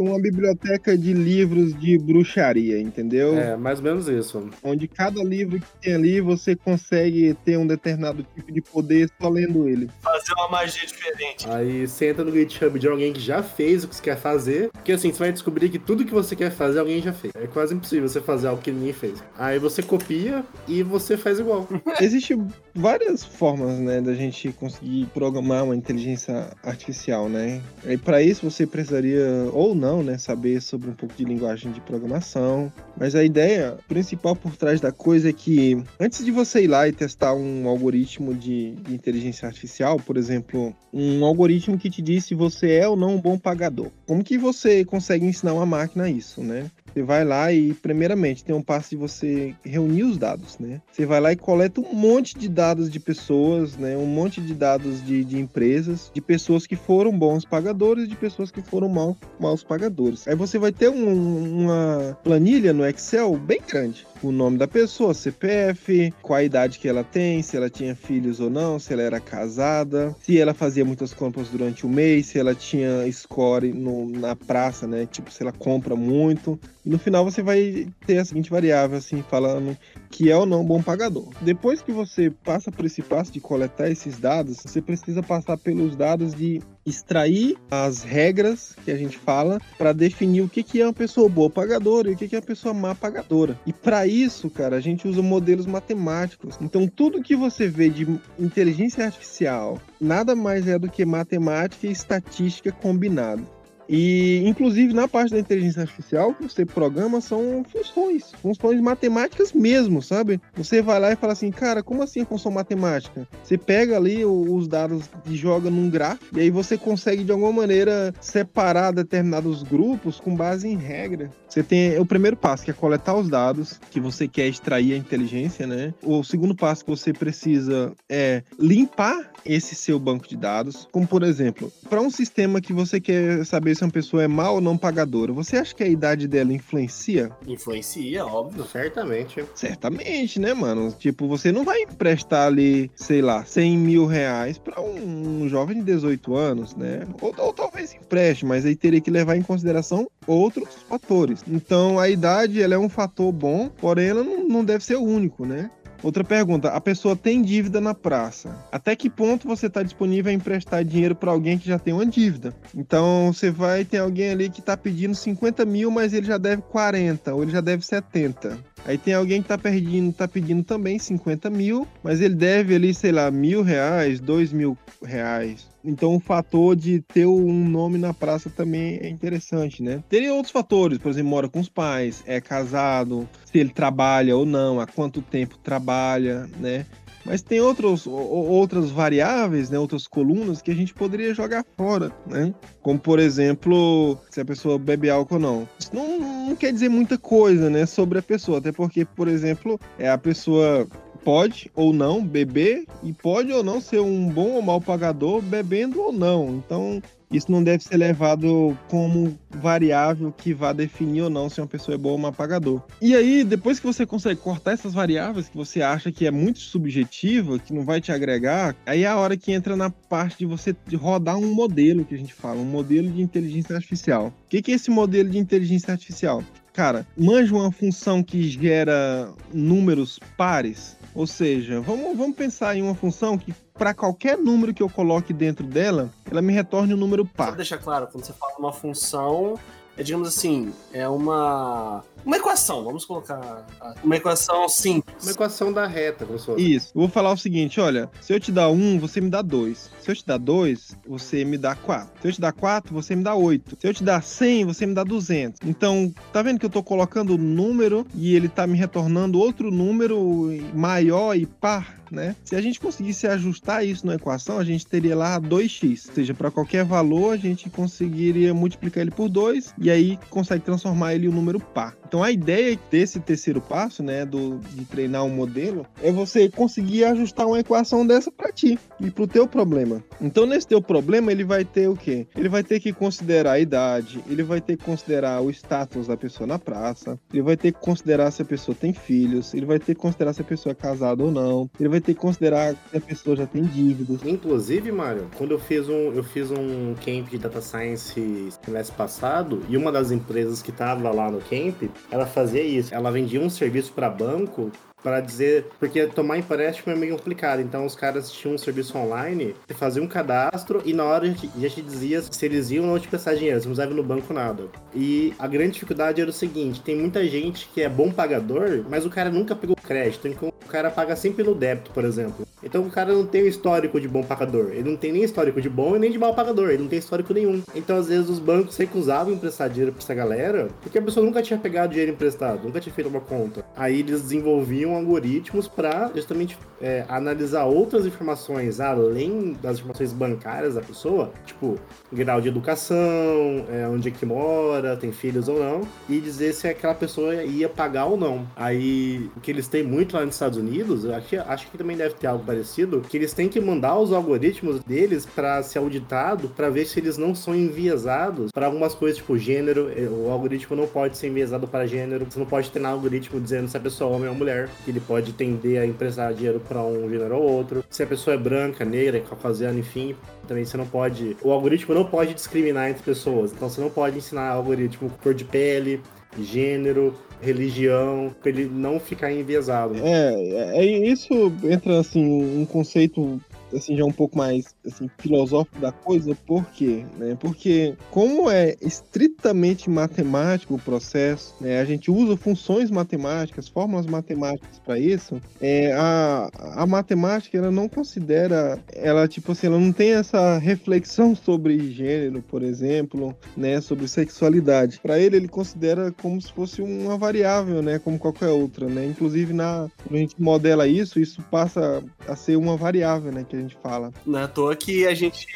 uma biblioteca de livros de bruxaria, entendeu? É, mais ou menos isso. Onde cada livro que tem ali você consegue ter um determinado tipo de poder só lendo ele. Fazer uma magia diferente. Aí você entra no GitHub de alguém que já fez o que você quer fazer. Porque assim, você vai descobrir que tudo que você quer fazer, alguém já fez. É quase impossível você fazer algo que ninguém fez. Aí você copia e você faz igual. Existem várias formas, né, da gente conseguir programar uma inteligência artificial, né? E para isso você precisaria ou não, né, saber sobre um pouco de linguagem de programação. Mas a ideia principal por trás da coisa é que antes de você ir lá e testar um algoritmo de, de inteligência artificial, por exemplo, um algoritmo que te diz se você é ou não um bom pagador. Como que você consegue ensinar uma máquina isso, né? Você vai lá e, primeiramente, tem um passo de você reunir os dados, né? Você vai lá e coleta um monte de dados de pessoas, né? Um monte de dados de, de empresas, de pessoas que foram bons pagadores, de pessoas que foram mal, maus pagadores. Aí você vai ter um- uma planilha no Excel bem grande. O nome da pessoa, CPF, qual a idade que ela tem, se ela tinha filhos ou não, se ela era casada, se ela fazia muitas compras durante o mês, se ela tinha score no- na praça, né? Tipo, se ela compra muito. E no final você vai ter a seguinte variável, assim, falando que é ou não bom pagador. Depois que você passa por esse passo de coletar esses dados, você precisa passar pelos dados de extrair as regras que a gente fala para definir o que, que é uma pessoa boa pagadora e o que, que é uma pessoa má pagadora. E para isso, cara, a gente usa modelos matemáticos. Então, tudo que você vê de inteligência artificial nada mais é do que matemática e estatística combinado. E, inclusive, na parte da inteligência artificial, você programa são funções, funções matemáticas mesmo, sabe? Você vai lá e fala assim, cara, como assim a função matemática? Você pega ali os dados e joga num gráfico, e aí você consegue, de alguma maneira, separar determinados grupos com base em regra. Você tem o primeiro passo, que é coletar os dados que você quer extrair a inteligência, né? O segundo passo que você precisa é limpar esse seu banco de dados, como por exemplo, para um sistema que você quer saber se uma pessoa é mal ou não pagadora, você acha que a idade dela influencia? Influencia, óbvio. Certamente. Certamente, né, mano? Tipo, você não vai emprestar ali, sei lá, 100 mil reais para um, jovem de 18 anos, né? Ou, ou talvez empreste, mas aí teria que levar em consideração outros fatores. Então, a idade, ela é um fator bom, porém ela não, não deve ser o único, né? Outra pergunta: a pessoa tem dívida na praça. Até que ponto você está disponível a emprestar dinheiro para alguém que já tem uma dívida? Então você vai ter alguém ali que está pedindo 50 mil, mas ele já deve 40 ou ele já deve 70. Aí tem alguém que tá pedindo, tá pedindo também 50 mil, mas ele deve ali, sei lá, mil reais, dois mil reais. Então o fator de ter um nome na praça também é interessante, né? Teria outros fatores, por exemplo, mora com os pais, é casado, se ele trabalha ou não, há quanto tempo trabalha, né? Mas tem outros, outras variáveis, né, outras colunas que a gente poderia jogar fora, né? Como, por exemplo, se a pessoa bebe álcool ou não. Isso não, não quer dizer muita coisa, né, sobre a pessoa. Até porque, por exemplo, é a pessoa pode ou não beber e pode ou não ser um bom ou mau pagador bebendo ou não. Então, isso não deve ser levado como variável que vá definir ou não se uma pessoa é boa ou má pagador. E aí, depois que você consegue cortar essas variáveis que você acha que é muito subjetiva, que não vai te agregar, aí é a hora que entra na parte de você rodar um modelo que a gente fala, um modelo de inteligência artificial. O que é esse modelo de inteligência artificial? Cara, manja uma função que gera números pares. Ou seja, vamos, vamos pensar em uma função que para qualquer número que eu coloque dentro dela, ela me retorne um número par. Só deixar claro, quando você fala uma função, é digamos assim, é uma uma equação, vamos colocar uma equação simples. Uma equação da reta, professor. Isso. Eu vou falar o seguinte, olha, se eu te dar um, você me dá dois. Se eu te dar dois, você me dá quatro. Se eu te dar quatro, você me dá oito. Se eu te dar cem, você me dá duzentos. Então, tá vendo que eu tô colocando o número e ele tá me retornando outro número maior e par? Né? Se a gente conseguisse ajustar isso na equação, a gente teria lá 2x, ou seja, para qualquer valor a gente conseguiria multiplicar ele por 2 e aí consegue transformar ele em um número par. Então a ideia desse terceiro passo, né, do, de treinar um modelo, é você conseguir ajustar uma equação dessa para ti e para o teu problema. Então nesse teu problema ele vai ter o quê? Ele vai ter que considerar a idade, ele vai ter que considerar o status da pessoa na praça, ele vai ter que considerar se a pessoa tem filhos, ele vai ter que considerar se a pessoa é casada ou não, ele vai ter que considerar se a pessoa já tem dívidas. Inclusive, Mário, quando eu fiz um eu fiz um camp de data science mês passado e uma das empresas que estava lá no camp ela fazia isso. Ela vendia um serviço para banco para dizer, porque tomar empréstimo é meio complicado. Então os caras tinham um serviço online, faziam um cadastro e na hora já te dizia se eles iam ou não te prestar dinheiro, se não usava no banco nada. E a grande dificuldade era o seguinte: tem muita gente que é bom pagador, mas o cara nunca pegou crédito. Então o cara paga sempre no débito, por exemplo. Então o cara não tem o histórico de bom pagador. Ele não tem nem histórico de bom e nem de mau pagador. Ele não tem histórico nenhum. Então às vezes os bancos recusavam emprestar dinheiro pra essa galera porque a pessoa nunca tinha pegado dinheiro emprestado, nunca tinha feito uma conta. Aí eles desenvolviam algoritmos para justamente é, analisar outras informações além das informações bancárias da pessoa, tipo grau de educação, é, onde é que mora, tem filhos ou não, e dizer se aquela pessoa ia pagar ou não. Aí, o que eles têm muito lá nos Estados Unidos, eu acho, que também deve ter algo parecido, que eles têm que mandar os algoritmos deles para ser auditado, para ver se eles não são enviesados para algumas coisas, tipo gênero. É, o algoritmo não pode ser enviesado para gênero, você não pode treinar algoritmo dizendo se a pessoa é homem ou mulher, ele pode tender a emprestar dinheiro para um gênero ou outro. Se a pessoa é branca, negra, caucasiana, enfim, também você não pode. O algoritmo não pode discriminar entre pessoas. Então você não pode ensinar algoritmo cor de pele, gênero, religião, para ele não ficar enviesado. É, é, isso entra assim um conceito assim, já um pouco mais assim, filosófico da coisa, por quê? Né? Porque como é estritamente matemático o processo, né? a gente usa funções matemáticas, fórmulas matemáticas para isso, é, a, a matemática ela não considera, ela tipo assim, ela não tem essa reflexão sobre gênero, por exemplo, né, sobre sexualidade. Para ele, ele considera como se fosse uma variável, né, como qualquer outra, né. Inclusive na quando a gente modela isso, isso passa a ser uma variável, né, que a gente fala. Não é à toa que a gente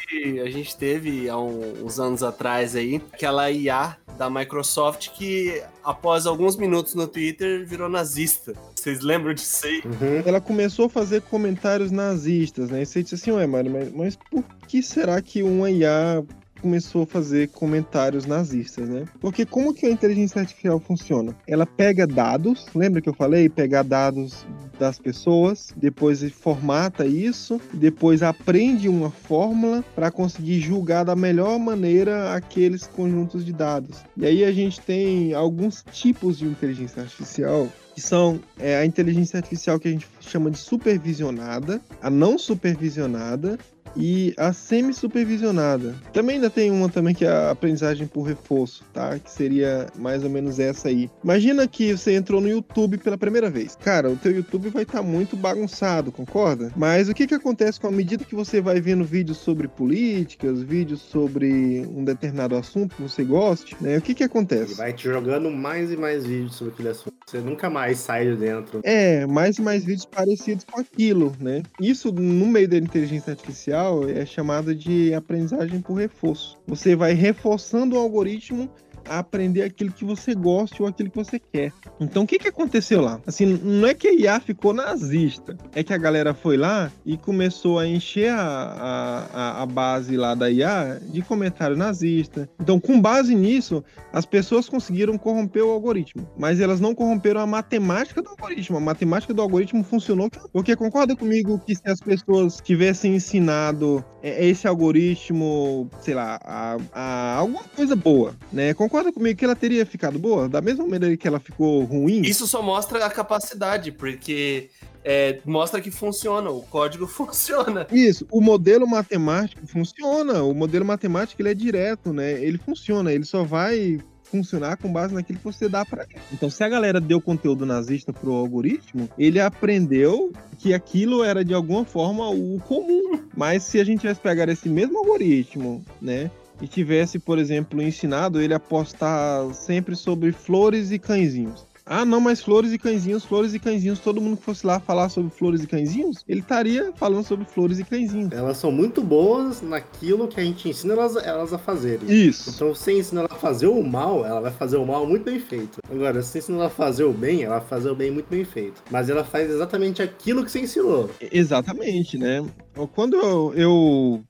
a gente teve há um, uns anos atrás aí aquela IA da Microsoft que após alguns minutos no Twitter virou nazista. Vocês lembram disso aí? Uhum. Ela começou a fazer comentários nazistas, né? E você disse assim, ué, Mário, mas, mas por que será que uma IA começou a fazer comentários nazistas, né? Porque como que a inteligência artificial funciona? Ela pega dados, lembra que eu falei? Pegar dados das pessoas, depois formata isso, depois aprende uma fórmula para conseguir julgar da melhor maneira aqueles conjuntos de dados. E aí a gente tem alguns tipos de inteligência artificial que são é, a inteligência artificial que a gente chama de supervisionada, a não supervisionada e a semi-supervisionada. Também ainda tem uma também que é a aprendizagem por reforço, tá? Que seria mais ou menos essa aí. Imagina que você entrou no YouTube pela primeira vez. Cara, o teu YouTube vai estar tá muito bagunçado, concorda? Mas o que que acontece com a medida que você vai vendo vídeos sobre políticas, vídeos sobre um determinado assunto que você goste, né? O que que Ele acontece? vai te jogando mais e mais vídeos sobre aquele assunto. Você nunca mais sai de dentro. É, mais e mais vídeos parecidos com aquilo, né? Isso no meio da inteligência artificial é chamado de aprendizagem por reforço. Você vai reforçando o algoritmo a aprender aquilo que você gosta ou aquilo que você quer. Então, o que, que aconteceu lá? Assim, não é que a IA ficou nazista, é que a galera foi lá e começou a encher a, a, a- base lá da IA de comentário nazista. Então, com base nisso, as pessoas conseguiram corromper o algoritmo, mas elas não corromperam a matemática do algoritmo. A matemática do algoritmo funcionou porque concorda comigo que se as pessoas tivessem ensinado é, esse algoritmo, sei lá, a, a alguma coisa boa, né? Concorda comigo que ela teria ficado boa? Da mesma maneira que ela ficou ruim? Isso só mostra a capacidade, porque é, mostra que funciona, o código funciona. Isso, o modelo matemático funciona. O modelo matemático ele é direto, né? Ele funciona, ele só vai funcionar com base naquilo que você dá para ele. Então, se a galera deu conteúdo nazista pro algoritmo, ele aprendeu que aquilo era de alguma forma o comum. Mas se a gente tivesse pegar esse mesmo algoritmo, né, e tivesse, por exemplo, ensinado ele a postar sempre sobre flores e cãezinhos. Ah, não, mas flores e cãezinhos, flores e cãezinhos, todo mundo que fosse lá falar sobre flores e cãezinhos, ele estaria falando sobre flores e cãezinhos. Elas são muito boas naquilo que a gente ensina elas, elas a fazerem. Isso. Então, se você ensina ela a fazer o mal, ela vai fazer o mal muito bem feito. Agora, se você ensina ela a fazer o bem, ela vai fazer o bem muito bem feito. Mas ela faz exatamente aquilo que você ensinou. Exatamente, né? Quando eu, eu,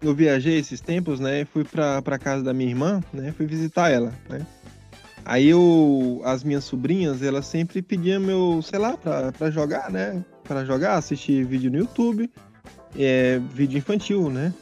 eu viajei esses tempos, né? Fui pra, casa da minha irmã, né? Fui visitar ela, né? Aí eu, as minhas sobrinhas, elas sempre pediam meu, sei lá, pra, pra jogar, né? Pra jogar, assistir vídeo no YouTube, é, vídeo infantil, né?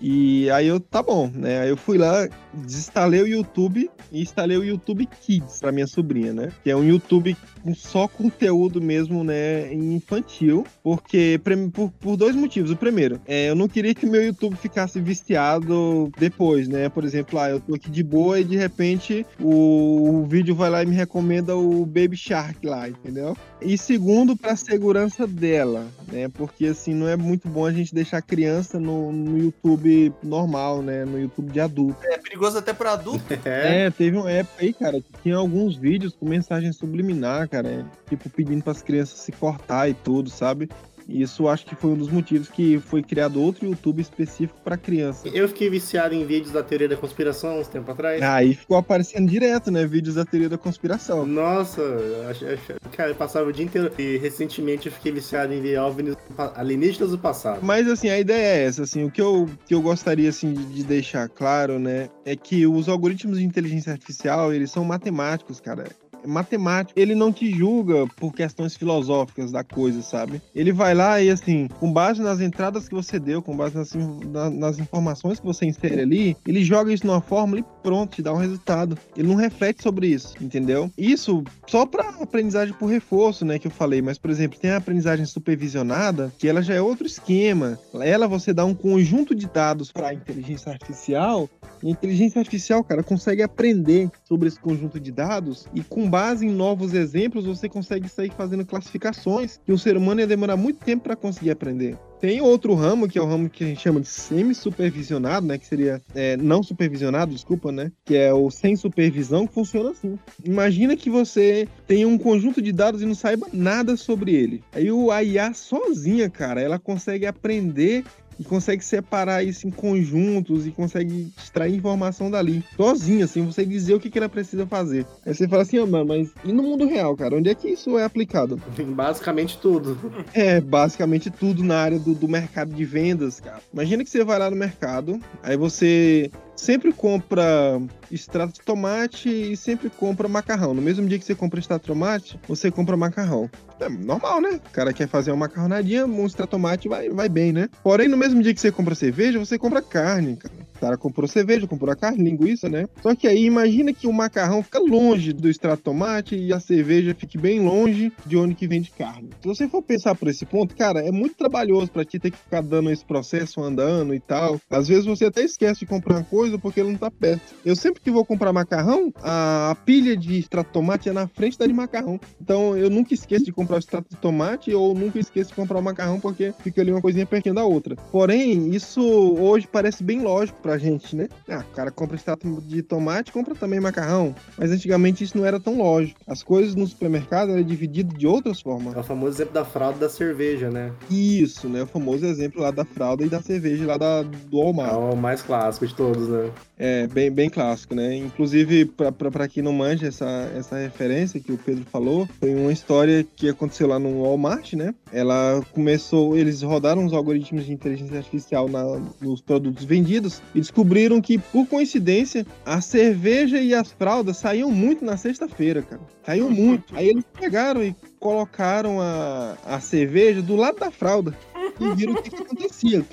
E aí eu, tá bom, né? Aí eu fui lá, desinstalei o YouTube e instalei o YouTube Kids pra minha sobrinha, né? Que é um YouTube com só conteúdo mesmo, né, infantil, porque por, por dois motivos. O primeiro, é, eu não queria que meu YouTube ficasse viciado depois, né? Por exemplo, ah, eu tô aqui de boa e de repente o, o vídeo vai lá e me recomenda o Baby Shark lá, entendeu? E segundo, pra segurança dela, né? Porque assim, não é muito bom a gente deixar criança no, no YouTube normal, né? No YouTube de adulto. É perigoso até para adulto. É. É, teve uma época aí, cara, que tinha alguns vídeos com mensagem subliminar, cara, tipo pedindo para as crianças se cortar e tudo, sabe? E isso acho que foi um dos motivos que foi criado outro YouTube específico para criança. Eu fiquei viciado em vídeos da teoria da conspiração uns tempo atrás. Aí ficou aparecendo direto, né? Vídeos da teoria da conspiração. Nossa, cara, eu passava o dia inteiro. E recentemente eu fiquei viciado em ver OVNIs alienígenas do passado. Mas assim, a ideia é essa, assim, o que eu, que eu gostaria assim de, de deixar claro, né, é que os algoritmos de inteligência artificial, eles são matemáticos, cara. Matemático. Ele não te julga por questões filosóficas da coisa, sabe? Ele vai lá e, assim, com base nas entradas que você deu, com base nas, na, nas informações que você insere ali, ele joga isso numa fórmula e pronto, te dá um resultado. Ele não reflete sobre isso, entendeu? Isso só para aprendizagem por reforço, né, que eu falei. Mas, por exemplo, tem a aprendizagem supervisionada, que ela já é outro esquema. Ela você dá um conjunto de dados para a inteligência artificial e a inteligência artificial, cara, consegue aprender sobre esse conjunto de dados e com base em novos exemplos você consegue sair fazendo classificações que o ser humano ia demorar muito tempo para conseguir aprender. Tem outro ramo, que é o ramo que a gente chama de semi-supervisionado, né? Que seria é, não supervisionado, desculpa, né? Que é o sem supervisão, que funciona assim. Imagina que você tem um conjunto de dados e não saiba nada sobre ele. Aí o IA sozinha, cara, ela consegue aprender e consegue separar isso em conjuntos e consegue extrair informação dali, sozinho, assim, você dizer o que, que ela precisa fazer. Aí você fala assim, oh, mano, mas e no mundo real, cara? Onde é que isso é aplicado? Basicamente tudo. É, basicamente tudo na área do, do mercado de vendas, cara. Imagina que você vai lá no mercado, aí você sempre compra extrato de tomate e sempre compra macarrão. No mesmo dia que você compra extrato de tomate, você compra macarrão. É normal, né? O cara quer fazer uma macarronadinha, um extrato de tomate vai, vai bem, né? Porém, no mesmo dia que você compra cerveja, você compra carne, cara. O cara comprou cerveja, comprou a carne, linguiça, né? Só que aí imagina que o macarrão fica longe do extrato tomate e a cerveja fique bem longe de onde que vende carne. Se você for pensar por esse ponto, cara, é muito trabalhoso para ti ter que ficar dando esse processo andando e tal. Às vezes você até esquece de comprar uma coisa porque ele não tá perto. Eu sempre que vou comprar macarrão, a pilha de extrato tomate é na frente da de macarrão. Então eu nunca esqueço de comprar o extrato de tomate ou nunca esqueço de comprar o macarrão porque fica ali uma coisinha pertinho da outra. Porém, isso hoje parece bem lógico pra gente, né? Ah, o cara compra extrato de tomate, compra também macarrão. Mas antigamente isso não era tão lógico. As coisas no supermercado eram divididas de outras formas. É o famoso exemplo da fralda da cerveja, né? Isso, né? O famoso exemplo lá da fralda e da cerveja lá da, do Walmart. É o mais clássico de todos, né? É, bem, bem clássico, né? Inclusive, para quem não manja essa, essa referência que o Pedro falou, foi uma história que aconteceu lá no Walmart, né? Ela começou, eles rodaram os algoritmos de inteligência artificial na, nos produtos vendidos e descobriram que, por coincidência, a cerveja e as fraldas saíam muito na sexta-feira, cara. Saíam muito. Aí eles pegaram e colocaram a, a cerveja do lado da fralda e viram o que, que acontecia.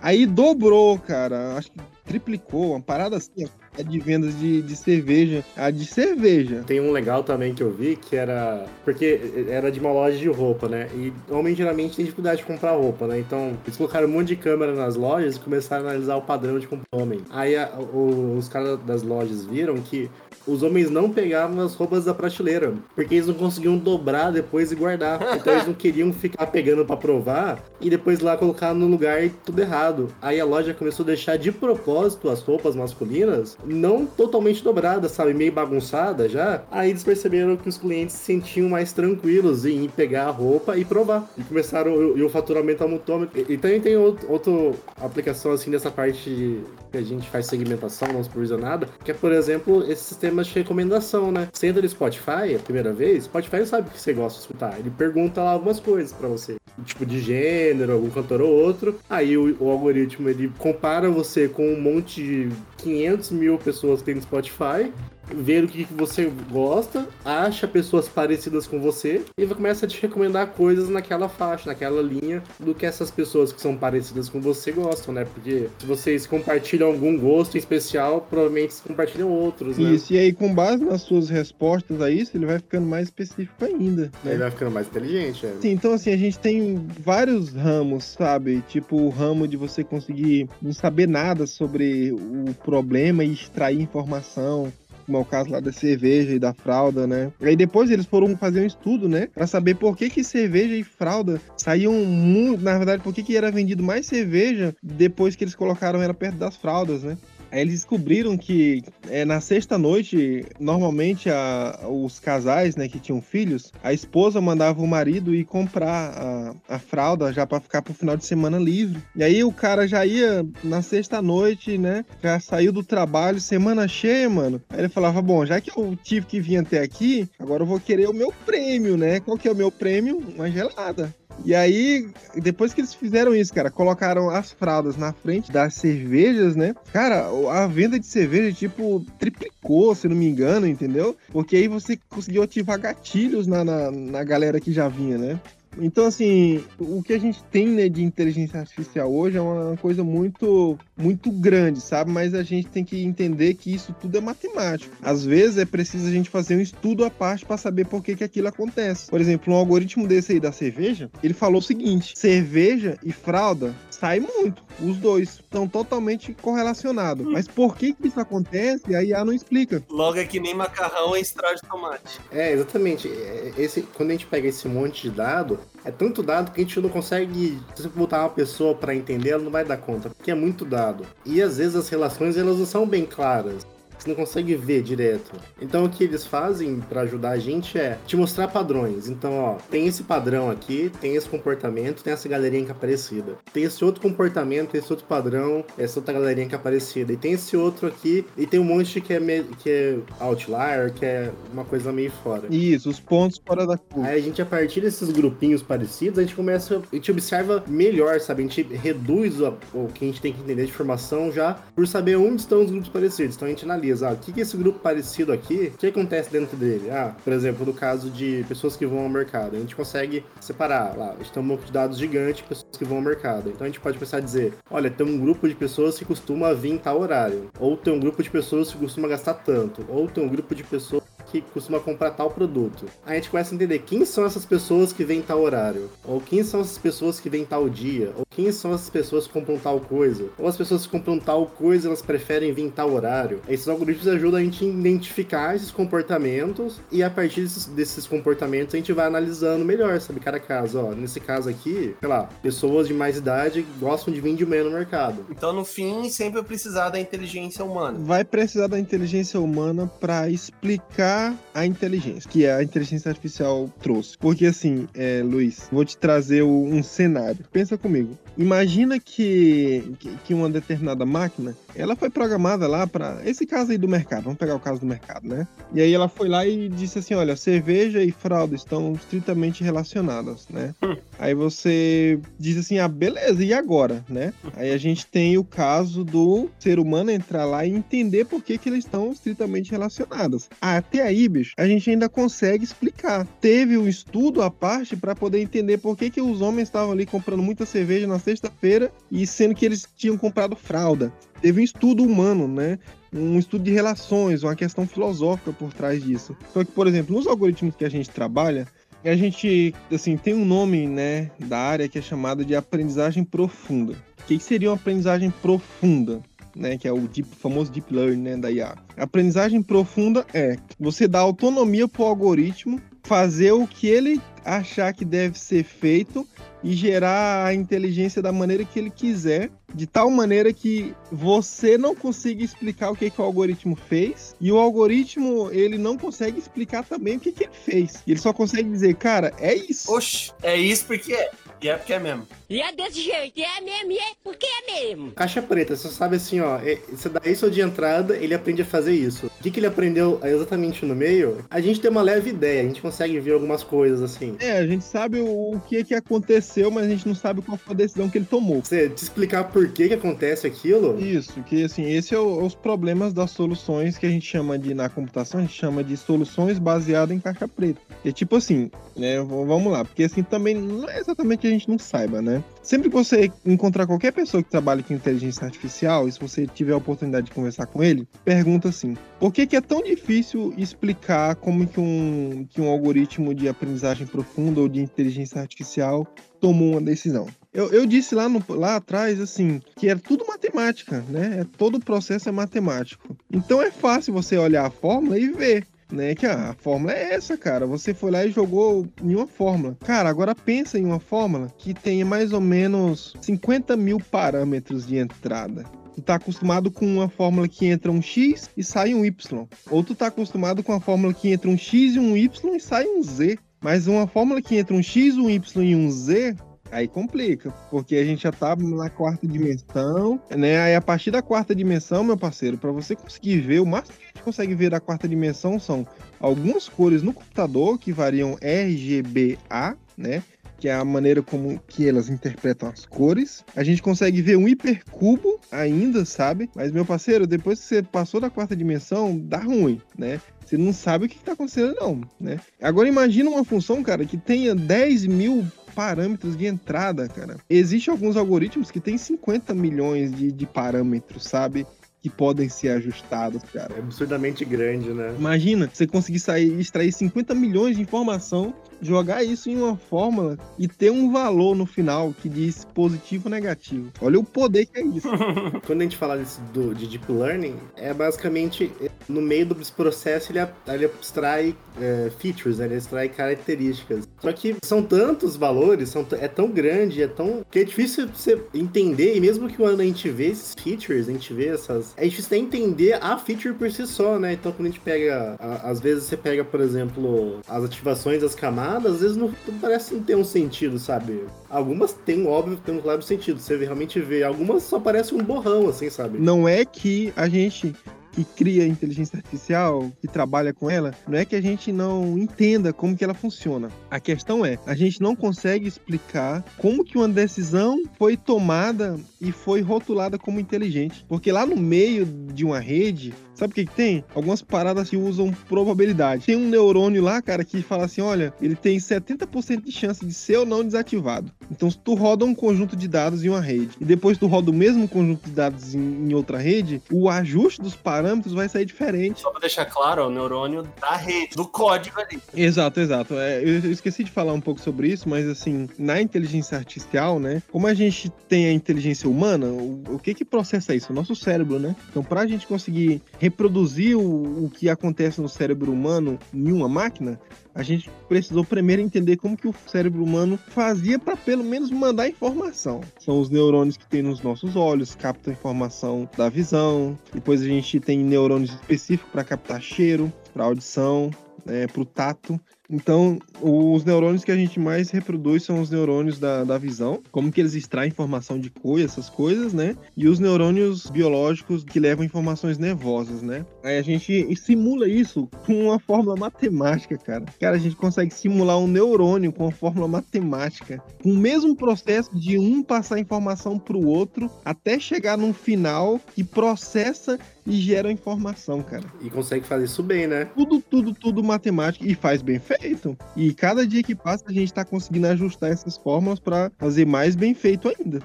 Aí dobrou, cara. Acho que triplicou, uma parada assim, a de vendas de, de cerveja, a de cerveja. Tem um legal também que eu vi que era. Porque era de uma loja de roupa, né? E homem geralmente tem dificuldade de comprar roupa, né? Então eles colocaram um monte de câmera nas lojas e começaram a analisar o padrão de comprar homem. Aí a, o, os caras das lojas viram que os homens não pegavam as roupas da prateleira, porque eles não conseguiam dobrar depois e guardar. Então eles não queriam ficar pegando para provar e depois lá colocar no lugar tudo errado. Aí a loja começou a deixar de propósito as roupas masculinas não totalmente dobradas, sabe, meio bagunçada já. Aí eles perceberam que os clientes se sentiam mais tranquilos em pegar a roupa e provar. E começaram e o faturamento aumentou. E, e também tem outro, outra aplicação assim dessa parte que a gente faz segmentação não supervisionada, que é, por exemplo, esse sistema de recomendação, né? Você entra no Spotify a primeira vez, Spotify sabe o que você gosta de escutar. Ele pergunta lá algumas coisas para você, tipo de gênero, algum cantor ou outro. Aí o, o, algoritmo ele compara você com um monte de 500 mil pessoas que tem no Spotify ver o que você gosta, acha pessoas parecidas com você e começa a te recomendar coisas naquela faixa, naquela linha do que essas pessoas que são parecidas com você gostam, né? Porque se vocês compartilham algum gosto em especial, provavelmente compartilham outros, né? Isso, e aí com base nas suas respostas a isso, ele vai ficando mais específico ainda. Né? Ele vai ficando mais inteligente, é. Sim, então assim, a gente tem vários ramos, sabe? Tipo o ramo de você conseguir não saber nada sobre o problema e extrair informação como é o caso lá da cerveja e da fralda, né? Aí depois eles foram fazer um estudo, né? Pra saber por que que cerveja e fralda saíam muito, na verdade, por que que era vendido mais cerveja depois que eles colocaram ela perto das fraldas, né? Aí eles descobriram que é, na sexta noite, normalmente a, os casais, né, que tinham filhos, a esposa mandava o marido ir comprar a, a fralda já para ficar pro final de semana livre. E aí o cara já ia na sexta noite, né, já saiu do trabalho, semana cheia, mano. Aí ele falava, bom, já que eu tive que vir até aqui, agora eu vou querer o meu prêmio, né? Qual que é o meu prêmio? Uma gelada. E aí, depois que eles fizeram isso, cara, colocaram as fraldas na frente das cervejas, né? Cara, a venda de cerveja, tipo, triplicou, se não me engano, entendeu? Porque aí você conseguiu ativar gatilhos na, na, na galera que já vinha, né? Então, assim, o que a gente tem né, de inteligência artificial hoje é uma coisa muito, muito grande, sabe? Mas a gente tem que entender que isso tudo é matemático. Às vezes é preciso a gente fazer um estudo à parte para saber por que, que aquilo acontece. Por exemplo, um algoritmo desse aí da cerveja, ele falou o seguinte: cerveja e fralda sai muito. Os dois estão totalmente correlacionados. Mas por que, que isso acontece? A IA não explica. Logo é que nem macarrão em estrada de tomate. É, exatamente. É, Esse, quando a gente pega esse monte de dado, é tanto dado que a gente não consegue. Se você botar uma pessoa para entender, ela não vai dar conta, porque é muito dado. E às vezes as relações elas não são bem claras. Você não consegue ver direto. Então o que eles fazem para ajudar a gente é te mostrar padrões. Então, ó, tem esse padrão aqui, tem esse comportamento, tem essa galerinha que é parecida. Tem esse outro comportamento, esse outro padrão, essa outra galerinha que é parecida. E tem esse outro aqui, e tem um monte que é, me- que é outlier, que é uma coisa meio fora. Isso, os pontos fora da curva. Aí a gente, a partir desses grupinhos parecidos, a gente começa, a gente observa melhor, sabe? A gente reduz o, o que a gente tem que entender de informação já por saber onde estão os grupos parecidos. Então a gente analisa, ah, o que, é esse grupo parecido aqui, o que acontece dentro dele? Ah, por exemplo, no caso de pessoas que vão ao mercado, a gente consegue separar lá, a gente tem um banco de dados gigante de pessoas que vão ao mercado. Então a gente pode começar a dizer, olha, tem um grupo de pessoas que costuma vir em tal horário, ou tem um grupo de pessoas que costuma gastar tanto, ou tem um grupo de pessoas que costuma comprar tal produto. Aí a gente começa a entender quem são essas pessoas que vêm tal horário, ou quem são essas pessoas que vêm tal dia, ou quem são essas pessoas que compram tal coisa, ou as pessoas que compram tal coisa elas preferem vir em tal horário. Esses algoritmos ajudam a gente a identificar esses comportamentos e a partir desses, desses comportamentos a gente vai analisando melhor, sabe, cada caso. Ó, nesse caso aqui, sei lá, pessoas de mais idade gostam de vir de manhã no mercado. Então, no fim, sempre vai precisar da inteligência humana. Vai precisar da inteligência humana para explicar a inteligência, que a inteligência artificial trouxe. Porque assim, é, Luiz, vou te trazer o- um cenário. Pensa comigo. Imagina que, que, que uma determinada máquina, ela foi programada lá para esse caso aí do mercado. Vamos pegar o caso do mercado, né? E aí ela foi lá e disse assim, olha, cerveja e fralda estão estritamente relacionadas, né? Aí você diz assim, ah, beleza, e agora, né? Aí a gente tem o caso do ser humano entrar lá e entender por que, que eles estão estritamente relacionados. Até aí, bicho, a gente ainda consegue explicar. Teve um estudo à parte para poder entender por que, que os homens estavam ali comprando muita cerveja na sexta-feira e sendo que eles tinham comprado fralda. Teve um estudo humano, né? um estudo de relações, uma questão filosófica por trás disso. Só que, por exemplo, nos algoritmos que a gente trabalha, a gente, assim, tem um nome, né, da área que é chamado de aprendizagem profunda. O que seria uma aprendizagem profunda? Né, que é o deep, famoso deep learning né, da IA. A aprendizagem profunda é você dar autonomia para o algoritmo fazer o que ele achar que deve ser feito e gerar a inteligência da maneira que ele quiser, de tal maneira que você não consiga explicar o que, que o algoritmo fez e o algoritmo ele não consegue explicar também o que, que ele fez. Ele só consegue dizer, cara, é isso. Oxe, é isso porque é. E é porque é mesmo. E é desse jeito, e é mesmo, e é porque é mesmo. Caixa preta, você sabe assim, ó, é- você dá isso de entrada, ele aprende a fazer isso. O que, que ele aprendeu exatamente no meio? A gente tem uma leve ideia, a gente consegue ver algumas coisas assim. É, a gente sabe o, que que aconteceu, mas a gente não sabe qual foi a decisão que ele tomou. Você te explicar por que, que acontece aquilo, Isso, que assim, esse é o- os problemas das soluções que a gente chama de, na computação, a gente chama de soluções baseadas em caixa preta. É tipo assim, né, vamos lá, porque assim também não é exatamente que a gente não saiba, né? Sempre que você encontrar qualquer pessoa que trabalhe com inteligência artificial, e se você tiver a oportunidade de conversar com ele, pergunta assim, por que que é tão difícil explicar como que um, que um algoritmo de aprendizagem profunda ou de inteligência artificial tomou uma decisão? Eu, eu disse lá, no- lá atrás, assim, que é tudo matemática, né? É, todo o processo é matemático. Então é fácil você olhar a fórmula e ver. Né, que ah, a fórmula é essa, cara. Você foi lá e jogou em uma fórmula. Cara, agora pensa em uma fórmula que tenha mais ou menos 50 mil parâmetros de entrada. Tu tá acostumado com uma fórmula que entra um X e sai um Y. Ou tu tá acostumado com uma fórmula que entra um X e um Y e sai um Z. Mas uma fórmula que entra um X, um Y e um Z, Aí complica, porque a gente já tá na quarta dimensão, né? Aí a partir da quarta dimensão, meu parceiro, para você conseguir ver, o máximo que a gente consegue ver da quarta dimensão são algumas cores no computador que variam RGBA, né? Que é a maneira como que elas interpretam as cores. A gente consegue ver um hipercubo ainda, sabe? Mas, meu parceiro, depois que você passou da quarta dimensão, dá ruim, né? Você não sabe o que está acontecendo, não, né? Agora imagina uma função, cara, que tenha 10 mil parâmetros de entrada, cara. Existem alguns algoritmos que têm 50 milhões de, de parâmetros, sabe? Que podem ser ajustados, cara. É absurdamente grande, né? Imagina você conseguir sair, extrair 50 milhões de informação jogar isso em uma fórmula e ter um valor no final que diz positivo ou negativo. Olha o poder que é isso. Quando a gente fala disso do, de Deep Learning, é basicamente no meio desse processo ele, ele abstrai é, features, né? ele extrai características. Só que são tantos valores, são, é tão grande, é tão. que é difícil você entender, e mesmo que quando a gente vê esses features, a gente vê essas. É difícil até entender a feature por si só, né? Então quando a gente pega. A, às vezes você pega, por exemplo, as ativações das camadas às vezes não, não parece não ter um sentido, sabe? Algumas tem, óbvio, tem um claro sentido. Você realmente vê. Algumas só parece um borrão, assim, sabe? Não é que a gente que cria inteligência artificial, que trabalha com ela, não é que a gente não entenda como que ela funciona. A questão é, a gente não consegue explicar como que uma decisão foi tomada e foi rotulada como inteligente. Porque lá no meio de uma rede, sabe o que, que tem? Algumas paradas que usam probabilidade. Tem um neurônio lá, cara, que fala assim: olha, ele tem 70% de chance de ser ou não desativado. Então, se tu roda um conjunto de dados em uma rede e depois tu roda o mesmo conjunto de dados em, em outra rede, o ajuste dos parâmetros vai sair diferente. Só pra deixar claro, o neurônio da rede, do código ali. Exato, exato. É, eu esqueci de falar um pouco sobre isso, mas assim, na inteligência artificial, né? Como a gente tem a inteligência humana, o, o que que processa isso? O nosso cérebro, né? Então, pra gente conseguir reproduzir o, o que acontece no cérebro humano em uma máquina, a gente precisou primeiro entender como que o cérebro humano fazia para pelo menos mandar informação. São os neurônios que tem nos nossos olhos, captam informação da visão. Depois a gente tem neurônios específicos para captar cheiro, para audição, é, para o tato. Então, os neurônios que a gente mais reproduz são os neurônios da, da visão, como que eles extraem informação de cor essas coisas, né? E os neurônios biológicos que levam informações nervosas, né? Aí a gente simula isso com uma fórmula matemática, cara. Cara, a gente consegue simular um neurônio com uma fórmula matemática, com o mesmo processo de um passar informação para o outro até chegar num final que processa e gera informação, cara. E consegue fazer isso bem, né? Tudo, tudo, tudo matemático e faz bem feito. E cada dia que passa a gente tá conseguindo ajustar essas fórmulas para fazer mais bem feito ainda.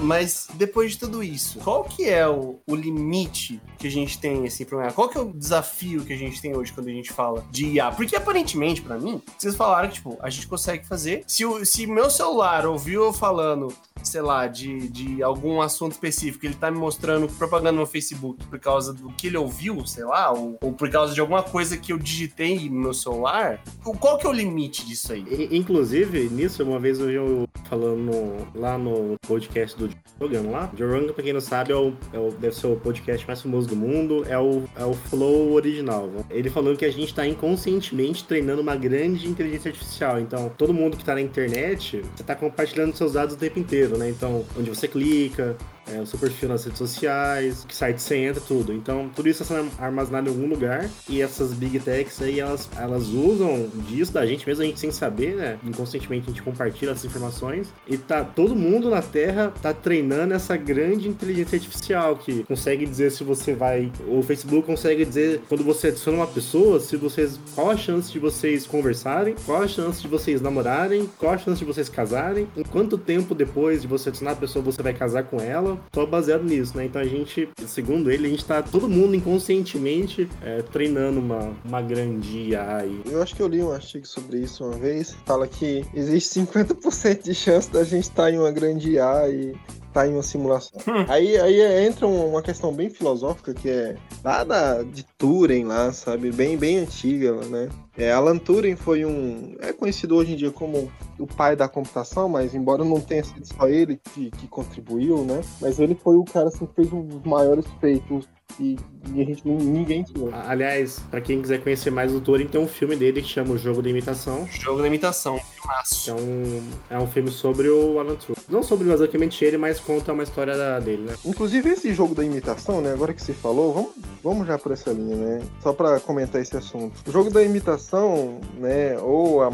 Mas depois de tudo isso, qual que é o, o limite que a gente tem assim para IA? Qual que é o desafio que a gente tem hoje quando a gente fala de IA? Porque aparentemente para mim, vocês falaram que tipo, a gente consegue fazer. Se o se meu celular ouviu eu falando sei lá, de, de algum assunto específico, ele tá me mostrando propaganda no Facebook por causa do que ele ouviu, sei lá, ou, ou por causa de alguma coisa que eu digitei no meu celular, qual que é o limite disso aí? Inclusive, nisso, uma vez eu falando lá no podcast do Joe lá, Joe Rogan, pra quem não sabe, é o, é o, deve ser o podcast mais famoso do mundo, é o, é o Flow original. Ele falou que a gente tá inconscientemente treinando uma grande inteligência artificial, então todo mundo que tá na internet, você tá compartilhando seus dados o tempo inteiro né? Então, onde você clica, é, o seu perfil nas redes sociais, que site você entra, tudo. Então, tudo isso está armazenado em algum lugar e essas big techs aí, elas, elas usam disso da gente, mesmo a gente sem saber, né? Inconscientemente a gente compartilha essas informações e tá todo mundo na Terra tá treinando essa grande inteligência artificial que consegue dizer se você vai, o Facebook consegue dizer quando você adiciona uma pessoa, se vocês, qual a chance de vocês conversarem, qual a chance de vocês namorarem, qual a chance de vocês casarem, em quanto tempo depois de você adicionar a pessoa você vai casar com ela, só baseado nisso, né? Então a gente, segundo ele, a gente tá todo mundo inconscientemente é, treinando uma, uma grande AI. Eu acho que eu li um artigo sobre isso uma vez. Fala que existe 50% de chance da gente estar tá em uma grande AI tá em uma simulação. Hum. Aí, aí entra uma questão bem filosófica que é lá da, de Turing lá, sabe? Bem, bem antiga, né? É, Alan Turing foi um. É conhecido hoje em dia como o pai da computação, mas embora não tenha sido só ele que, que contribuiu, né? Mas ele foi o cara assim, que fez dos maiores feitos e, e a gente não- ninguém tinha. Aliás, pra quem quiser conhecer mais do Turing, tem um filme dele que chama O Jogo da Imitação. Jogo da imitação, filmaço. é um, é um filme sobre o Alan Turing. Não sobre exatamente ele, mas conta uma história da- dele, né? Inclusive esse jogo da imitação, né? Agora que você falou, vamos, vamos já por essa linha, né? Só pra comentar esse assunto. O jogo da imitação, né? Ou a,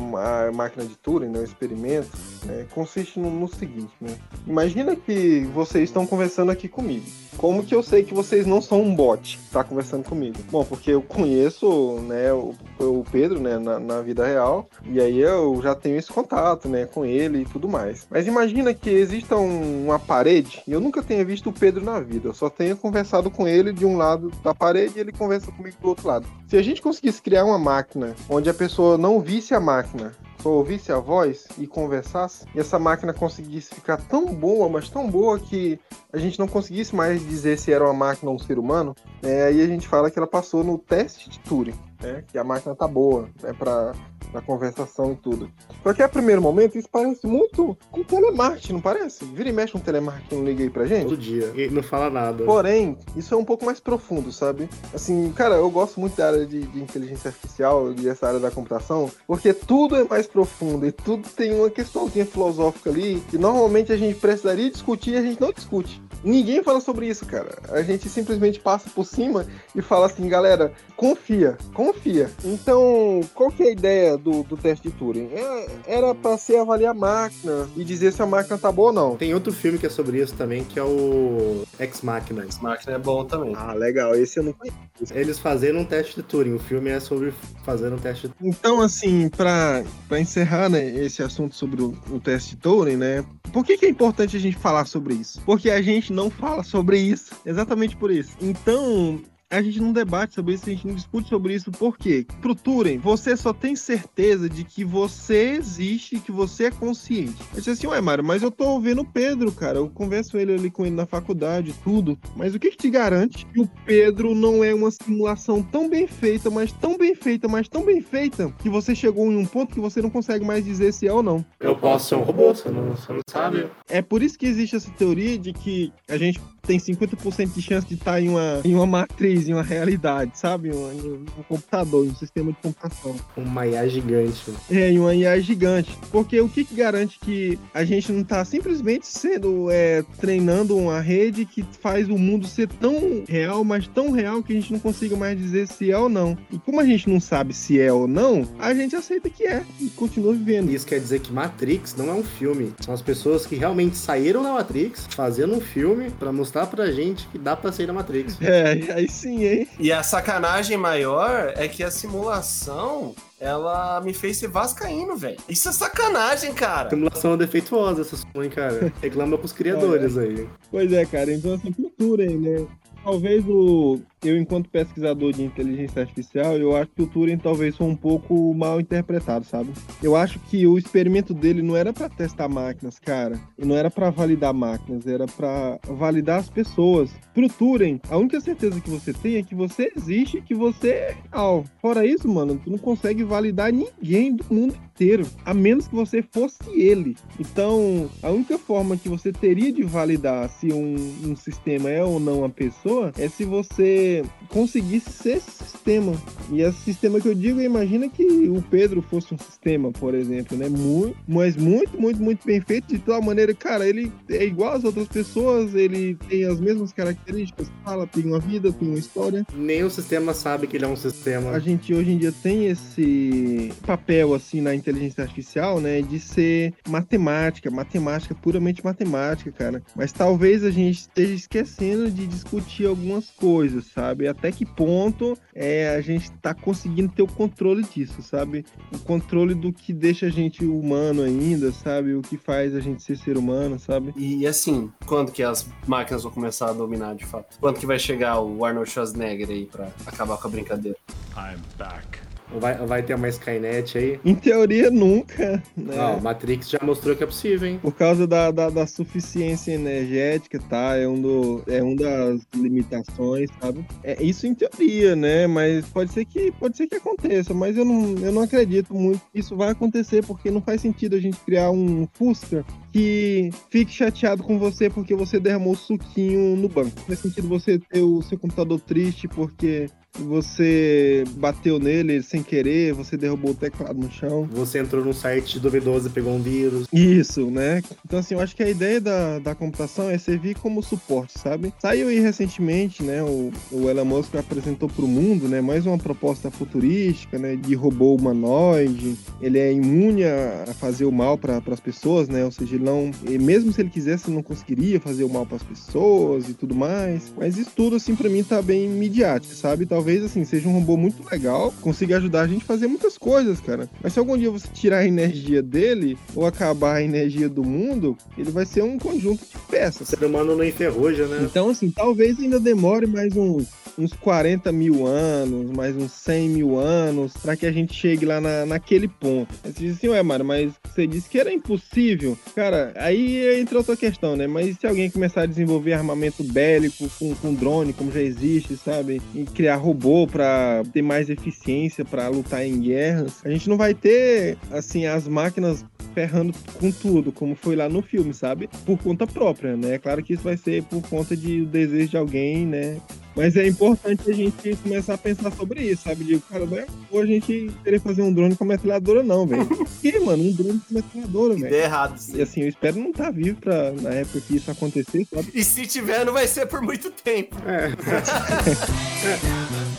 a máquina de Turing, né? O experimento, né? Consiste no, no seguinte, né? Imagina que vocês estão conversando aqui comigo. Como que eu sei que vocês não são um bot que tá conversando comigo? Bom, porque eu conheço, né, o, o Pedro, né, na, na vida real, e aí eu já tenho esse contato, né, com ele e tudo mais. Mas imagina que exista um- uma parede, e eu nunca tenha visto o Pedro na vida, eu só tenha conversado com ele de um lado da parede e ele conversa comigo do outro lado. Se a gente conseguisse criar uma máquina onde a pessoa não visse a máquina, só ouvisse a voz e conversasse, e essa máquina conseguisse ficar tão boa, mas tão boa que a gente não conseguisse mais dizer se era uma máquina ou um ser humano, é, aí a gente fala que ela passou no teste de Turing, né, que a máquina tá boa né, para para conversação e tudo. Só que a primeiro momento isso parece muito com telemarketing, não parece? Vira e mexe um telemarketing, liga aí pra gente? Todo dia. E não fala nada. Porém, isso é um pouco mais profundo, sabe? Assim, cara, eu gosto muito da área de, de inteligência artificial e dessa área da computação, porque tudo é mais profundo e tudo tem uma questãozinha filosófica ali que normalmente a gente precisaria discutir e a gente não discute. Ninguém fala sobre isso, cara. A gente simplesmente passa por cima e fala assim, galera, confia, confia. Então, qual que é a ideia do, do teste de Turing? É- era pra ser avaliar a máquina e dizer se a máquina tá boa ou não. Tem outro filme que é sobre isso também, que é o Ex Machina. Esse máquina é bom também. Ah, legal. Esse eu não conheço. Eles fazendo um teste de Turing. O filme é sobre fazendo um teste de Então, assim, para encerrar né, esse assunto sobre o, o teste de Turing, né? Por que, que é importante a gente falar sobre isso? Porque a gente não fala sobre isso. Exatamente por isso. Então. A gente não debate sobre isso, a gente não discute sobre isso, por quê? Pro Turing, você só tem certeza de que você existe, que você é consciente. Aí você assim, ué, Mário, mas eu tô ouvindo o Pedro, cara. Eu converso ele ali com ele na faculdade, tudo. Mas o que, que te garante que o Pedro não é uma simulação tão bem feita, mas tão bem feita, mas tão bem feita, que você chegou em um ponto que você não consegue mais dizer se é ou não? Eu posso ser um robô, você não, você não sabe. É por isso que existe essa teoria de que a gente tem 50% de chance de estar em uma, em uma matriz, em uma realidade, sabe? Um, um computador, um sistema de computação. Uma IA gigante. É, em uma IA gigante. Porque o que, que garante que a gente não tá simplesmente sendo é, treinando uma rede que faz o mundo ser tão real, mas tão real que a gente não consiga mais dizer se é ou não. E como a gente não sabe se é ou não, a gente aceita que é e continua vivendo. Isso quer dizer que Matrix não é um filme. São as pessoas que realmente saíram da Matrix, fazendo um filme pra mostrar pra gente que dá pra sair da Matrix. É, aí sim, hein? E a sacanagem maior é que a simulação, ela me fez ser vascaíno, velho. Isso é sacanagem, cara. Simulação é defeituosa essa sua, hein, cara? Reclama pros criadores aí. Pois é, cara. Então, assim, cultura aí, né? Talvez o. Eu, enquanto pesquisador de inteligência artificial, eu acho que o Turing talvez foi um pouco mal interpretado, sabe? Eu acho que o experimento dele não era pra testar máquinas, cara. Não era pra validar máquinas, era pra validar as pessoas. Pro Turing, a única certeza que você tem é que você existe e que você é real. Fora isso, mano, tu não consegue validar ninguém do mundo inteiro, a menos que você fosse ele. Então, a única forma que você teria de validar se um, um sistema é ou não uma pessoa é se você conseguisse ser sistema. E esse sistema que eu digo, imagina que o Pedro fosse um sistema, por exemplo, né? Muito, mas muito, muito, muito bem feito de tal maneira, cara, ele é igual às outras pessoas, ele tem as mesmas características, fala, tem uma vida, tem uma história. Nem o sistema sabe que ele é um sistema. A gente hoje em dia tem esse papel assim na inteligência artificial, né, de ser matemática, matemática puramente matemática, cara. Mas talvez a gente esteja esquecendo de discutir algumas coisas, sabe? Até que ponto é a gente tá conseguindo ter o controle disso, sabe? O controle do que deixa a gente humano ainda, sabe? O que faz a gente ser ser humano, sabe? E assim, quando que as máquinas vão começar a dominar de fato? Quando que vai chegar o Arnold Schwarzenegger aí pra acabar com a brincadeira? I'm back. Vai, vai ter uma Skynet aí? Em teoria, nunca. Né? Não, Matrix já mostrou que é possível, hein? Por causa da, da, da suficiência energética, tá? É um, do, é um das limitações, sabe? É isso em teoria, né? Mas pode ser que pode ser que aconteça, mas eu não, eu não acredito muito que isso vai acontecer, porque não faz sentido a gente criar um Fusca que fique chateado com você porque você derramou suquinho no banco. Faz sentido você ter o seu computador triste porque você bateu nele sem querer, você derrubou o teclado no chão. Você entrou num site duvidoso e pegou um vírus. Isso, né? Então, assim, eu acho que a ideia da, da computação é servir como suporte, sabe? Saiu aí recentemente, né? O, o Elon Musk apresentou para o mundo, né? Mais uma proposta futurística, né? De robô humanoide. Ele é imune a fazer o mal para as pessoas, né? Ou seja, ele não. Mesmo se ele quisesse, não conseguiria fazer o mal para as pessoas e tudo mais. Mas isso tudo, assim, para mim tá bem midiático, sabe? Talvez, assim, seja um robô muito legal, consiga ajudar a gente a fazer muitas coisas, cara. Mas se algum dia você tirar a energia dele ou acabar a energia do mundo, ele vai ser um conjunto de peças. O ser humano não enferruja, né? Então, assim, talvez ainda demore mais uns, uns 40 mil anos, mais uns 100 mil anos, para que a gente chegue lá na, naquele ponto. Você diz assim, ué, Mário, mas você disse que era impossível. Cara, aí entra outra questão, né? Mas se alguém começar a desenvolver armamento bélico com, com drone, como já existe, sabe? E criar robô para ter mais eficiência para lutar em guerras, a gente não vai ter, assim, as máquinas ferrando com tudo, como foi lá no filme, sabe? Por conta própria, né? É claro que isso vai ser por conta de desejo de alguém, né? Mas é importante a gente começar a pensar sobre isso, sabe? De, cara, não é ou a gente querer fazer um drone com metralhadora, não, velho. Por que, mano? Um drone com metralhadora, velho. Ideia errado. E assim, eu espero não estar vivo pra, na época que isso acontecer, sabe? E se tiver, não vai ser por muito tempo. É.